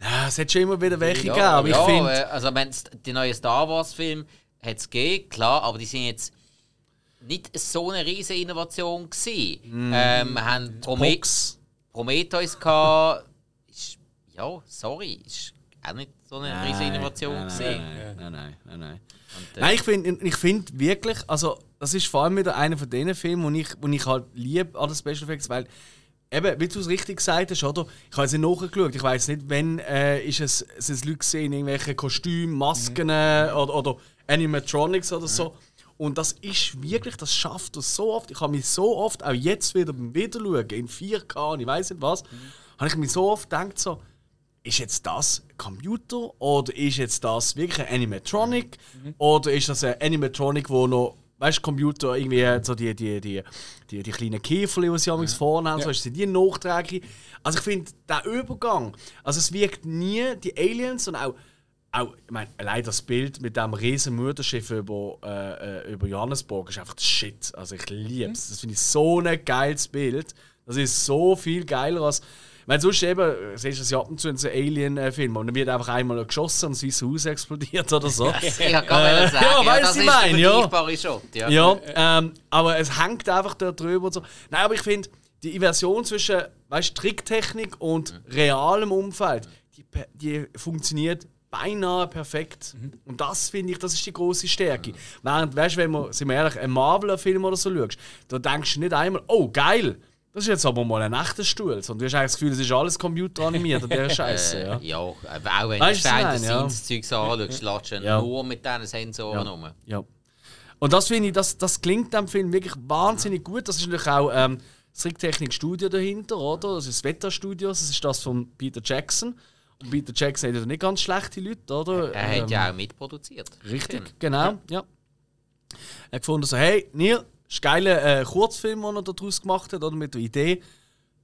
Ja, es hat schon immer wieder welche Ja, gegeben, aber ja, ich finde... äh, also wenn die neuen Star Wars Filme hat es gegeben, klar, aber die sind jetzt nicht so eine riesige Innovation gewesen. Ähm, wir haben Prome. Prometheus gehabt, ist, ja, sorry, ist auch nicht so eine riesige Innovation nein, gewesen. nein, nein, nein, nein, nein. Und, äh, Nein, ich finde ich find wirklich, also das ist vor allem wieder einer von den Filmen, wo ich, wo ich halt liebe an den Special Effects, weil eben, wie du es richtig gesagt hast, oder? Ich habe jetzt nicht nachgeschaut, ich weiß nicht, wenn äh, ist es, es ist Leute gesehen, irgendwelche Kostüme, Masken äh, oder, oder Animatronics oder so. Und das ist wirklich, das schafft das so oft. Ich habe mich so oft, auch jetzt wieder beim Wiederschauen, in 4K und ich weiß nicht was, habe ich mich so oft gedacht, so, ist jetzt das ein Computer oder ist jetzt das wirklich ein Animatronic oder ist das ein Animatronic, wo noch weißt Computer irgendwie so die die die die, die kleinen Käfer, die sie ja. vorne haben, so ist die nachträglich. Also ich finde der Übergang, also es wirkt nie die Aliens und auch auch, ich meine, allein das Bild mit dem riesen Mutterschiff über, äh, äh, über Johannesburg ist einfach das Shit. Also ich liebe es. Das finde ich so ein geiles Bild. Das ist so viel geiler als. Ich meine, sonst eben, äh, siehst du es ja ab und zu in so Alien-Filmen und dann wird einfach einmal geschossen und weiße Haus explodiert oder so. ich kann gerade Äh, sagen, ja, weißt das du, ist mein, der ja. Shot. Ja. Ja, ähm, aber es hängt einfach da drüber und so. Nein, aber ich finde, die Inversion zwischen weißt, Tricktechnik und realem Umfeld, die, die funktioniert beinahe perfekt. Und das finde ich, das ist die große Stärke. Während, weißt du, wenn man, sind wir ehrlich, einen Marvel-Film oder so schaust, da denkst du nicht einmal, oh geil, das ist jetzt aber mal ein echter Stuhl. Und du hast eigentlich das Gefühl, es ist alles computeranimiert an dieser Scheiße. Ja. Ja, auch wenn Weißt du meine, ja. Zeugs anschaust, du Ja. nur mit diesen Sensoren rum. Ja. Und das finde ich, das, das klingt dem Film wirklich wahnsinnig gut. Das ist natürlich auch ähm, das Tricktechnik-Studio dahinter, oder? Das ist das Veta Studios, das ist das von Peter Jackson. Und Peter Jackson hat ja nicht ganz schlechte Leute, oder? Er hat Ähm, ja auch mitproduziert. Richtig, genau, ja. Er hat gefunden so, hey, Neil, ist ein geiler äh, Kurzfilm, den er daraus gemacht hat, oder mit der Idee.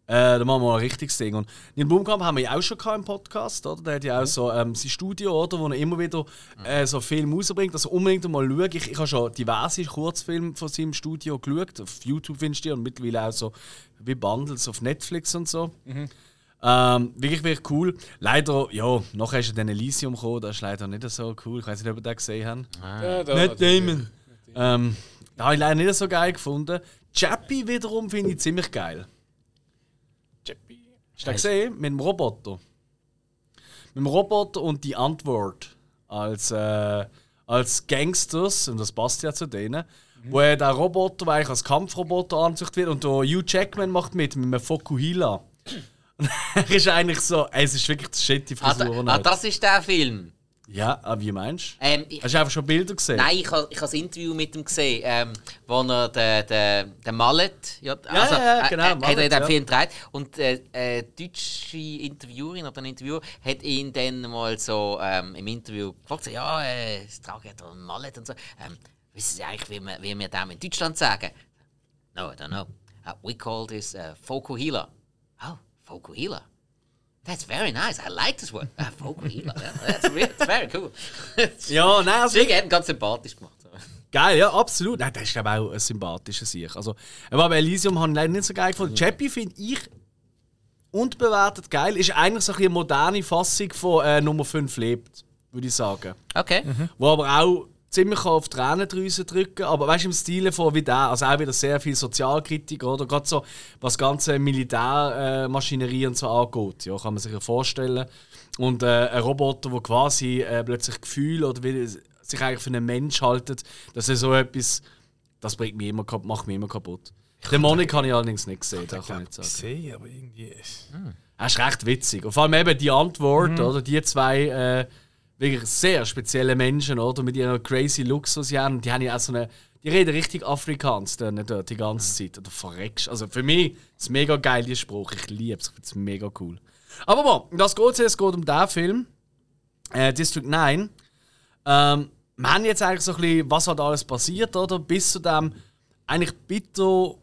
Äh, dann machen wir mal ein richtiges Ding. Und Neil Blomkamp haben wir ja auch schon im Podcast, oder? Der hat ja auch so ähm, sein Studio, oder? Wo er immer wieder äh, so Filme rausbringt. Also unbedingt mal schauen. Ich, ich habe schon diverse Kurzfilme von seinem Studio geschaut. Auf YouTube findest du die und mittlerweile auch so wie Bundles auf Netflix und so. Ähm, wirklich, wirklich cool. Leider, ja, nachher ist dann Elysium gekommen, das ist leider nicht so cool. Ich weiß nicht, ob ihr den gesehen habt. Ja, da, Matt Damon. Ähm, da habe ich leider nicht so geil gefunden. Chappie wiederum finde ich ziemlich geil. Chappie. Hast du gesehen? Mit dem Roboter. Mit dem Roboter und die Antwort als, äh, als Gangsters, und das passt ja zu denen, wo er der Roboter, der eigentlich als Kampfroboter angezogen wird, und der Hugh Jackman macht mit, mit einem Fokuhila. Er ist eigentlich so, ey, es ist wirklich das shit, die Ah, da, ah, das ist der Film. Ja, aber wie meinst du? Ähm, Hast du einfach schon Bilder gesehen? nein, ich habe ich ha das Interview mit ihm gesehen, ähm, wo er den, den, den Mallet, ja, also, ja, ja, äh, genau, äh, hat er Mallet, in dem. Film gedreht. Und äh, äh, deutsche Interviewerin oder ein Interviewer hat ihn dann mal so ähm, im Interview gefragt, ja, äh, es trage ja einen Mallet und so. Ähm, wissen Sie eigentlich, wie wir, wie wir das in Deutschland sagen? No, I don't know. Uh, we call this uh, Fokuhila. Oh, Fokuhila. That's very nice. I like this word. Uh, Fokuhila. Yeah, that's, re- that's very cool. Ja, nein, also Sie haben ihn ganz sympathisch gemacht. Geil, ja, absolut. Nein, das ist glaube ich auch ein sympathischer Sieg. Also, aber bei Elysium habe ich leider nicht so geil gefunden. Chappie finde ich unbewertet geil. Ist eigentlich so eine moderne Fassung von äh, Nummer 5 lebt, würde ich sagen. Okay. Wo aber auch ziemlich auf die Tränendrüse drücken, aber weißt du, im Stile von wie der, also auch wieder sehr viel Sozialkritik, oder? Gerade so, was ganze Militärmaschinerie äh, und so angeht, ja, kann man sich ja vorstellen. Und äh, ein Roboter, der quasi äh, plötzlich Gefühl oder wie, sich eigentlich für einen Mensch haltet, das ist so etwas, das bringt mich immer, macht mich immer kaputt. Dämonik habe ich allerdings nicht gesehen, da kann ich nicht sagen. gesehen, aber irgendwie. Das ist recht witzig. Und vor allem eben die Antwort, oder? Die zwei äh, wirklich sehr spezielle Menschen, oder? Mit ihren crazy Looks, die sie haben. Die haben ja auch so eine. Die reden richtig Afrikaans dort, dort die ganze Zeit. Oder verreckst. Also für mich ist es mega geil, der Spruch. Ich liebe es. Ich finde es mega cool. Aber bon, das geht es. Geht um diesen Film. Äh, District 9. Ähm, wir haben jetzt eigentlich so ein bisschen, was halt alles passiert, oder? Bis zu dem eigentlich bitter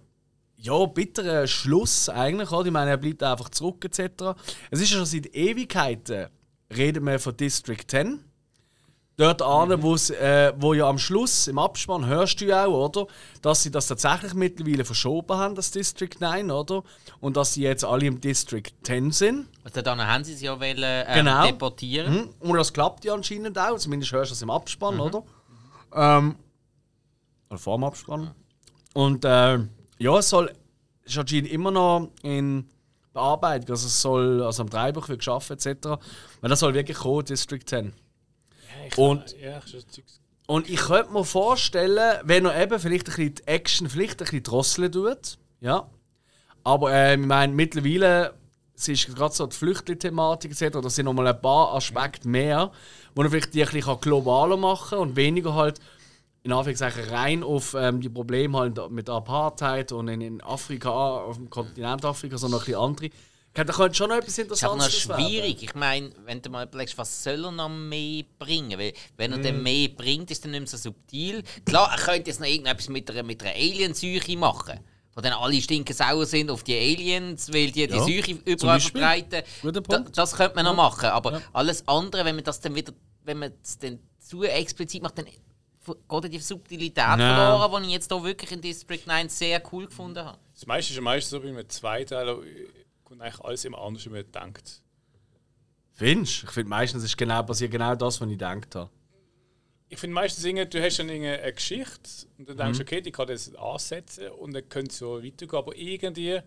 ja, bitterer Schluss eigentlich. Oder? Ich meine, er bleibt einfach zurück etc. Es ist ja schon seit Ewigkeiten, reden wir von District 10. Dort an, wo's, äh, wo ja am Schluss im Abspann hörst du ja auch, oder? Dass sie das tatsächlich mittlerweile verschoben haben, das District 9, oder? Und dass sie jetzt alle im District 10 sind. Also dann haben sie es ja wollen, ähm, Genau. deportieren. Mhm. Und das klappt ja anscheinend auch. Zumindest hörst du das im Abspann, oder? Ähm, oder vor dem Abspann. Und äh, ja, es soll ist anscheinend immer noch in Bearbeitung. Also es soll also am Dreibuch wird geschaffen etc. Weil das soll wirklich kommen, District 10. Und, Ja, ich schon Zeugs. und ich könnte mir vorstellen, wenn er eben vielleicht ein bisschen die Action vielleicht ein bisschen drosseln tut. Ja. Aber äh, ich meine, mittlerweile es ist gerade so die Flüchtlingsthematik etc. Da sind nochmal ein paar Aspekte mehr, wo man vielleicht die ein bisschen globaler machen kann und weniger halt in Anführungszeichen rein auf ähm, die Probleme halt mit der Apartheid und in, in Afrika, auf dem Kontinent Afrika, sondern ein bisschen andere. Da könnte schon noch etwas ist aber noch Interessantes werden. schwierig. Ich meine, wenn du mal überlegst, was soll er noch mehr bringen? Weil, wenn er Mhm. dann mehr bringt, ist er nicht mehr so subtil. Klar, er könnte jetzt noch irgendetwas mit einer, mit einer Alien-Seuche machen. Wo dann alle stinken sauer sind auf die Aliens, weil die die Ja, Seuche überall verbreiten. Guter Da, Punkt. das könnte man noch machen. Aber alles andere, wenn man das dann wieder, wenn man es dann zu explizit macht, dann geht die Subtilität Nein. verloren, die ich jetzt hier wirklich in District 9 sehr cool gefunden habe. Das meiste ist ja meistens so, wie man zwei Teile kommt eigentlich alles immer anders, als man denkt. Findest du? Ich finde meistens ist genau, passiert genau das, was ich gedacht habe. Ich finde meistens du hast dann eine Geschichte und dann Mhm. denkst du, okay, die kann das ansetzen und dann könnte es so weitergehen. Aber irgendwie, äh,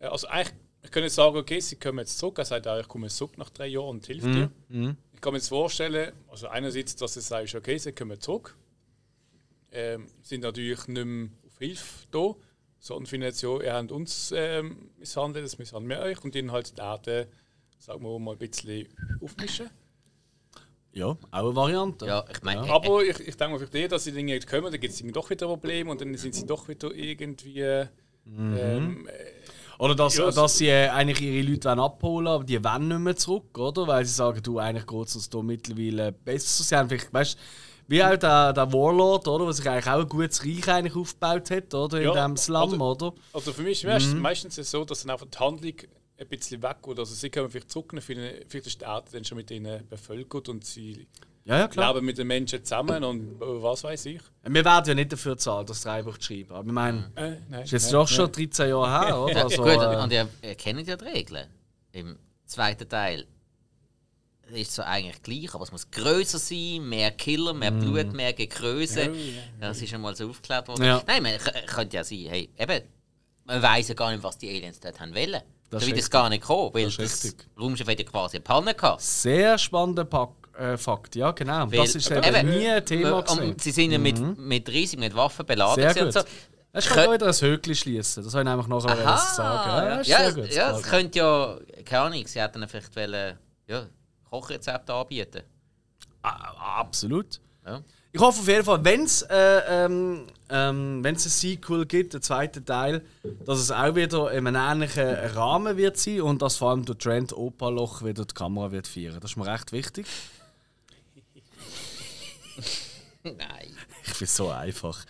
also eigentlich, ich könnte sagen, okay, sie kommen jetzt zurück. Er sagt auch, ich komme zurück nach drei Jahren und hilft dir. Mhm. Ich kann mir jetzt vorstellen, also einerseits, dass du sagst, okay, sie kommen zurück, ähm, sind natürlich nicht mehr auf Hilfe da, sondern finden jetzt, ja, ihr habt uns ähm, misshandelt, das misshandeln wir euch und ihnen halt die Daten, sagen wir mal, ein bisschen aufmischen. Ja, auch eine Variante. Ja, ich meine, äh, Aber ich, ich denke mir für die, dass sie Dinge nicht kommen, dann gibt es doch wieder Probleme und dann sind sie doch wieder irgendwie. Ähm, Oder dass, Ja, so- dass sie äh, eigentlich ihre Leute wollen abholen aber die wollen nicht mehr zurück, oder? Weil sie sagen, du, eigentlich geht es uns hier mittlerweile besser. Sie haben vielleicht, weißt wie auch der, der Warlord, oder? Der sich eigentlich auch ein gutes Reich eigentlich aufgebaut hat, oder? In Ja, diesem Slum, also- oder? Also für mich ist es meistens so, dass dann einfach die Handlung ein bisschen weggeht. Also sie kommen vielleicht zurück, finden- vielleicht ist die Erde dann schon mit ihnen bevölkert und sie Ja, ja, klar. leben mit den Menschen zusammen und äh, was weiß ich. Wir werden ja nicht dafür zahlen, das Drehbuch zu schreiben. Aber ich meine, Äh, nein, ist jetzt nein, doch nein. schon 13 Jahre her, oder? Also, Gut, äh, und ihr, ihr kennt ja die Regeln. Im zweiten Teil ist es so eigentlich gleich, aber es muss größer sein, mehr Killer, mehr Blut, mehr Gekröse. Das ist schon mal so aufgeklärt worden. Ja. Nein, man könnte ja sein, hey, eben, man weiß ja gar nicht, was die Aliens dort haben wollen. Das Da wird es gar nicht kommen, weil Das das. Raumschiff hat ja quasi eine Panne gehabt. Sehr spannender Pack, äh, Fakt, ja, genau. Weil- das ist eben, eben, nie ein Thema gewesen. Sie sind ja mit, mit riesig mit Waffen beladen Sehr gut. so. Es kann Kön- wieder ein Höckli schließen. Das soll ich einfach nachher Aha, sagen. ja, das ja, gut. ja, Das es könnte ja, keine Ahnung, sie hätten vielleicht wollen, ja, Kochrezepte anbieten. Ah, Absolut. Ja. Ich hoffe auf jeden Fall, wenn es äh, ähm, ähm, ein Sequel gibt, den zweiten Teil, dass es auch wieder in einem ähnlichen Rahmen wird sein und dass vor allem der Trent Opaloch wieder die Kamera wird feiern. Das ist mir recht wichtig. Nein. Ich finde es so einfach.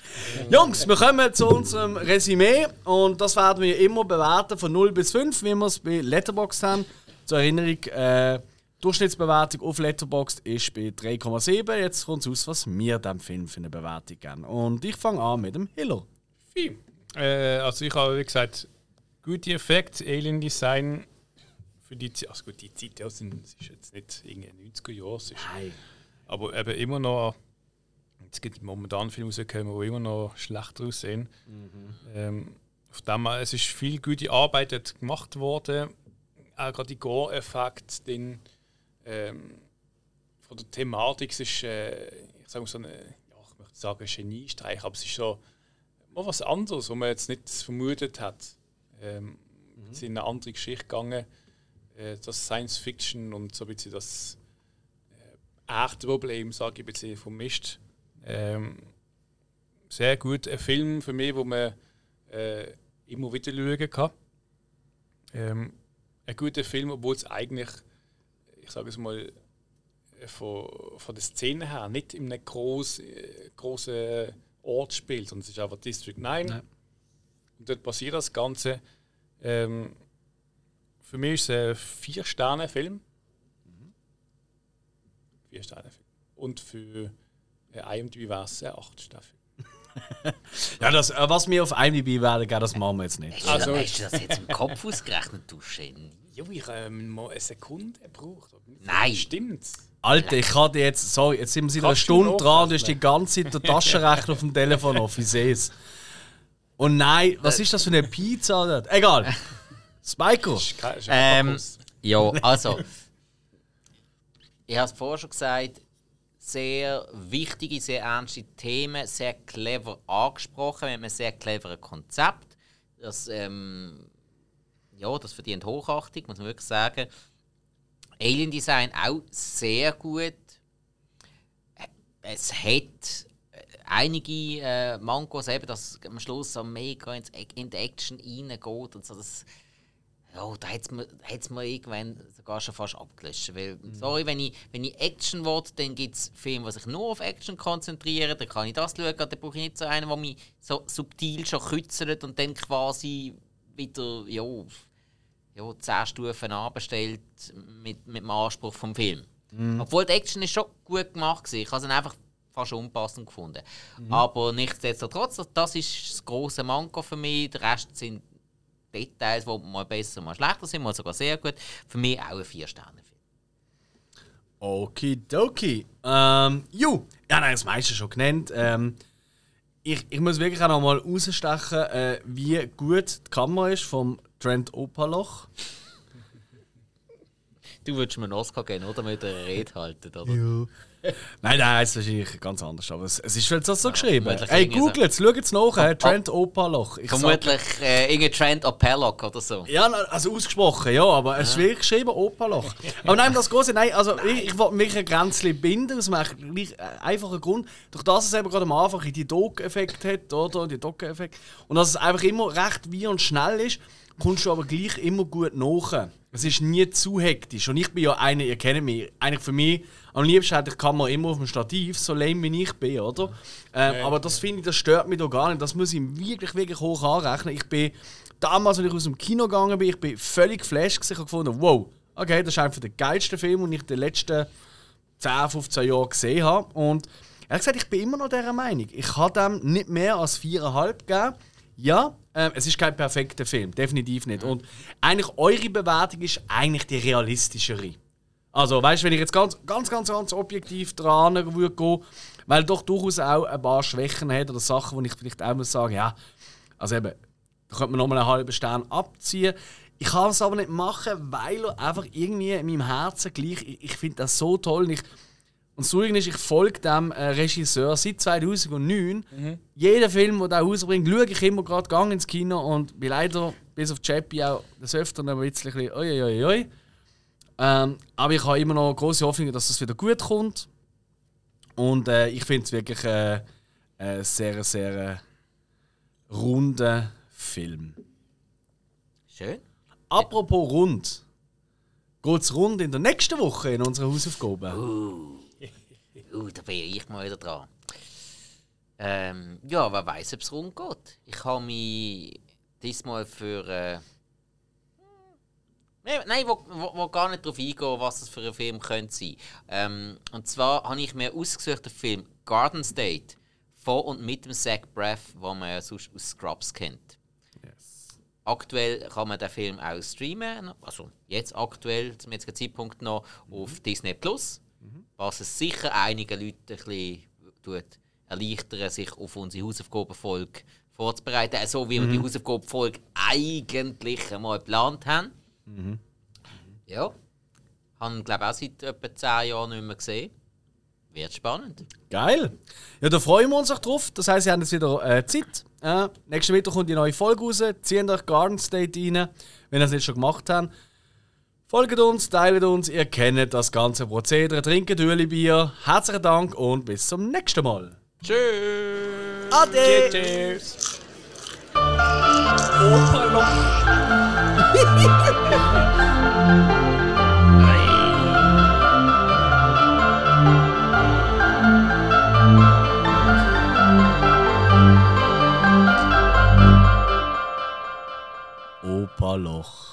Jungs, wir kommen zu unserem Resümee und das werden wir immer bewerten von 0 bis 5, wie wir es bei Letterboxd haben. Zur Erinnerung, äh, Durchschnittsbewertung auf Letterboxd ist bei 3,7. Jetzt kommt es aus, was wir dem Film für eine Bewertung geben. Und ich fange an mit dem Hiller. Viel. Äh, also ich habe, wie gesagt, gute Effekte, Alien-Design für die Zeit. Also gut, die Zeit, ja, sind, es ist jetzt nicht irgendwie 90er Jahre, es ist Nein. aber eben immer noch. Es gibt momentan Filme rausgekommen, die immer noch schlechter aussehen. Ähm, auf dem, es ist viel gute Arbeit gemacht worden. Auch gerade die Gore-Effekte, den ähm, von der Thematik, es ist, äh, ich sage mal so eine, ja, ich möchte sagen Geniestreich, aber es ist so mal was anderes, was man jetzt nicht vermutet hat. Ähm, Mhm. Es ist in eine andere Geschichte gegangen. Äh, das Science Fiction und so ein bisschen das äh, echte Problem, sage ich, ein bisschen vermischt. Ähm, sehr gut. Ein Film für mich, wo man äh, immer wieder schauen kann. Ähm, ein guter Film, obwohl es eigentlich, ich sage es mal, von, von der Szene her nicht in einem groß, äh, großen Ort spielt, sondern es ist einfach District 9. Ja. Und dort passiert das Ganze. Ähm, für mich ist es ein Vier-Sterne-Film. Vier-Sterne-Film. Und für IMDb war es ein Acht-Sterne-Film. Ja, das, äh, was wir auf IMDb werden, das machen wir jetzt nicht. Hast, Also- du, hast du das jetzt im Kopf ausgerechnet, du Genie? Jo, ich habe ähm, mal eine Sekunde gebraucht. Nein. Stimmt's? Alter, ich kann dir jetzt, sorry, jetzt sind wir seit einer Kannst du Stunde dran und du hast die ganze Zeit den Taschenrechner auf dem Telefon auf, ich sehe es. Und nein, was ist das für eine Pizza dort? Egal. Ist Ähm, ja, also. ich habe es vorher schon gesagt, sehr wichtige, sehr ernste Themen, sehr clever angesprochen, mit einem sehr cleveren Konzept. Das, ähm, ja, das verdient Hochachtung, muss man wirklich sagen. Alien Design auch sehr gut. Es hat äh, einige äh, Mankos, eben, dass am Schluss so mega in die Action reingeht und so. Das, ja, da hat es mir, hat's mir irgendwann sogar schon fast abgelöscht. Weil, sorry, wenn ich, wenn ich Action will, dann gibt es Filme, die sich nur auf Action konzentrieren. Dann kann ich das schauen. Dann brauche ich nicht so einen, der mich so subtil schon kützelt und dann quasi wieder ja, ja, 10 Stufen anbestellt mit, mit dem Anspruch vom Film. Obwohl die Action ist schon gut gemacht war. Ich habe es einfach fast unpassend gefunden. Aber nichtsdestotrotz, das- das ist das große Manko für mich. Der Rest sind Details, die mal besser, mal schlechter sind, mal sogar sehr gut. Für mich auch ein 4-Sterne-Film. Okidoki. Ähm, ju, ja, nein, das meiste schon genannt. Ähm, ich, ich muss wirklich auch noch mal rausstechen, äh, wie gut die Kamera ist vom Trent Opaloch. Du würdest mir einen Oscar geben, oder? Mit einer Rede halten, oder? Ja. Nein, nein, es ist wahrscheinlich ganz anders. Aber es, es ist halt so, so geschrieben. vermutlich Ey, irgendwie google jetzt, schau jetzt nach. äh, Trent Opaloch. Ich sag- Vermutlich äh, irgendein Trend Opellock oder so. Ja, also ausgesprochen, ja, aber es ist wirklich geschrieben Opaloch. Aber nein, das Große, nein, also ich, ich wollte mich ein Grenzchen binden, aus einem äh, einfachen Grund. Durch das es eben gerade am Anfang die Dog-Effekt hat, oder? Die Dog-Effekt. Und dass es einfach immer recht wie und schnell ist, kommst du aber gleich immer gut nach. Es ist nie zu hektisch. Und ich bin ja einer, ihr kennt mich, eigentlich für mich, am liebsten hätte ich die Kamera immer auf dem Stativ, so lame wie ich bin, oder? Ähm, aber das finde ich, das stört mich doch gar nicht. Das muss ich wirklich, wirklich hoch anrechnen. Ich bin damals, als ich aus dem Kino gegangen bin, ich bin völlig geflasht. Ich habe gefunden, wow, okay, das ist einfach der geilste Film, den ich in den letzten 10, 15 Jahren gesehen habe. Und hat gesagt, ich bin immer noch dieser Meinung. Ich habe dem nicht mehr als 4,5 gegeben. Ja, ähm, es ist kein perfekter Film, definitiv nicht. Und eigentlich eure Bewertung ist eigentlich die realistischere. Also, weißt du, wenn ich jetzt ganz, ganz, ganz, ganz objektiv dran würde gehen, weil er doch durchaus auch ein paar Schwächen hat oder Sachen, wo ich vielleicht auch muss sagen, ja, also eben, da könnte man nochmal einen halben Stern abziehen. Ich kann es aber nicht machen, weil er einfach irgendwie in meinem Herzen gleich, ich, ich finde das so toll. Und, ich, und das Traurige ist, ich folge dem äh, Regisseur seit 2009. Jeden Film, den er rausbringt, schaue ich immer gerade gang ins Kino und bin leider bis auf Chappie auch des Öfteren ein bisschen oi, oi, oi. Ähm, aber ich habe immer noch große Hoffnung, dass es wieder gut kommt. Und äh, ich finde es wirklich äh, ein sehr, sehr äh, runder Film. Schön. Apropos rund. Geht es rund in der nächsten Woche in unserer Hausaufgaben? Uh, da bin ich mal wieder dran. Ähm, ja, wer weiß, ob es rund geht. Ich habe mich diesmal für. Äh, Nein, wo, wo gar nicht darauf eingehen, was es für ein Film könnte sein. Ähm, und zwar habe ich mir ausgesucht den Film Garden State von und mit dem Zach Braff, den man ja sonst aus Scrubs kennt. Aktuell kann man den Film auch streamen, also jetzt aktuell zum jetzigen Zeitpunkt noch auf Disney Plus, was es sicher einigen Leuten ein bisschen tut, erleichtern, sich auf unsere Hausaufgabenfolge vorzubereiten, so wie wir die Hausaufgabenfolge eigentlich einmal geplant haben. Ja, haben glaube auch seit etwa 10 Jahren nicht mehr gesehen. Wird spannend. Geil. Ja, da freuen wir uns auch drauf. Das heisst, ihr habt jetzt wieder äh, Zeit. Äh, nächsten Mittwoch kommt die neue Folge raus. Zieht euch Garden State rein, wenn ihr es nicht schon gemacht habt. Folgt uns, teilt uns, ihr kennt das ganze Prozedere. Trinkt Bier. Herzlichen Dank und bis zum nächsten Mal. Tschüss! Ade! Opa, loch.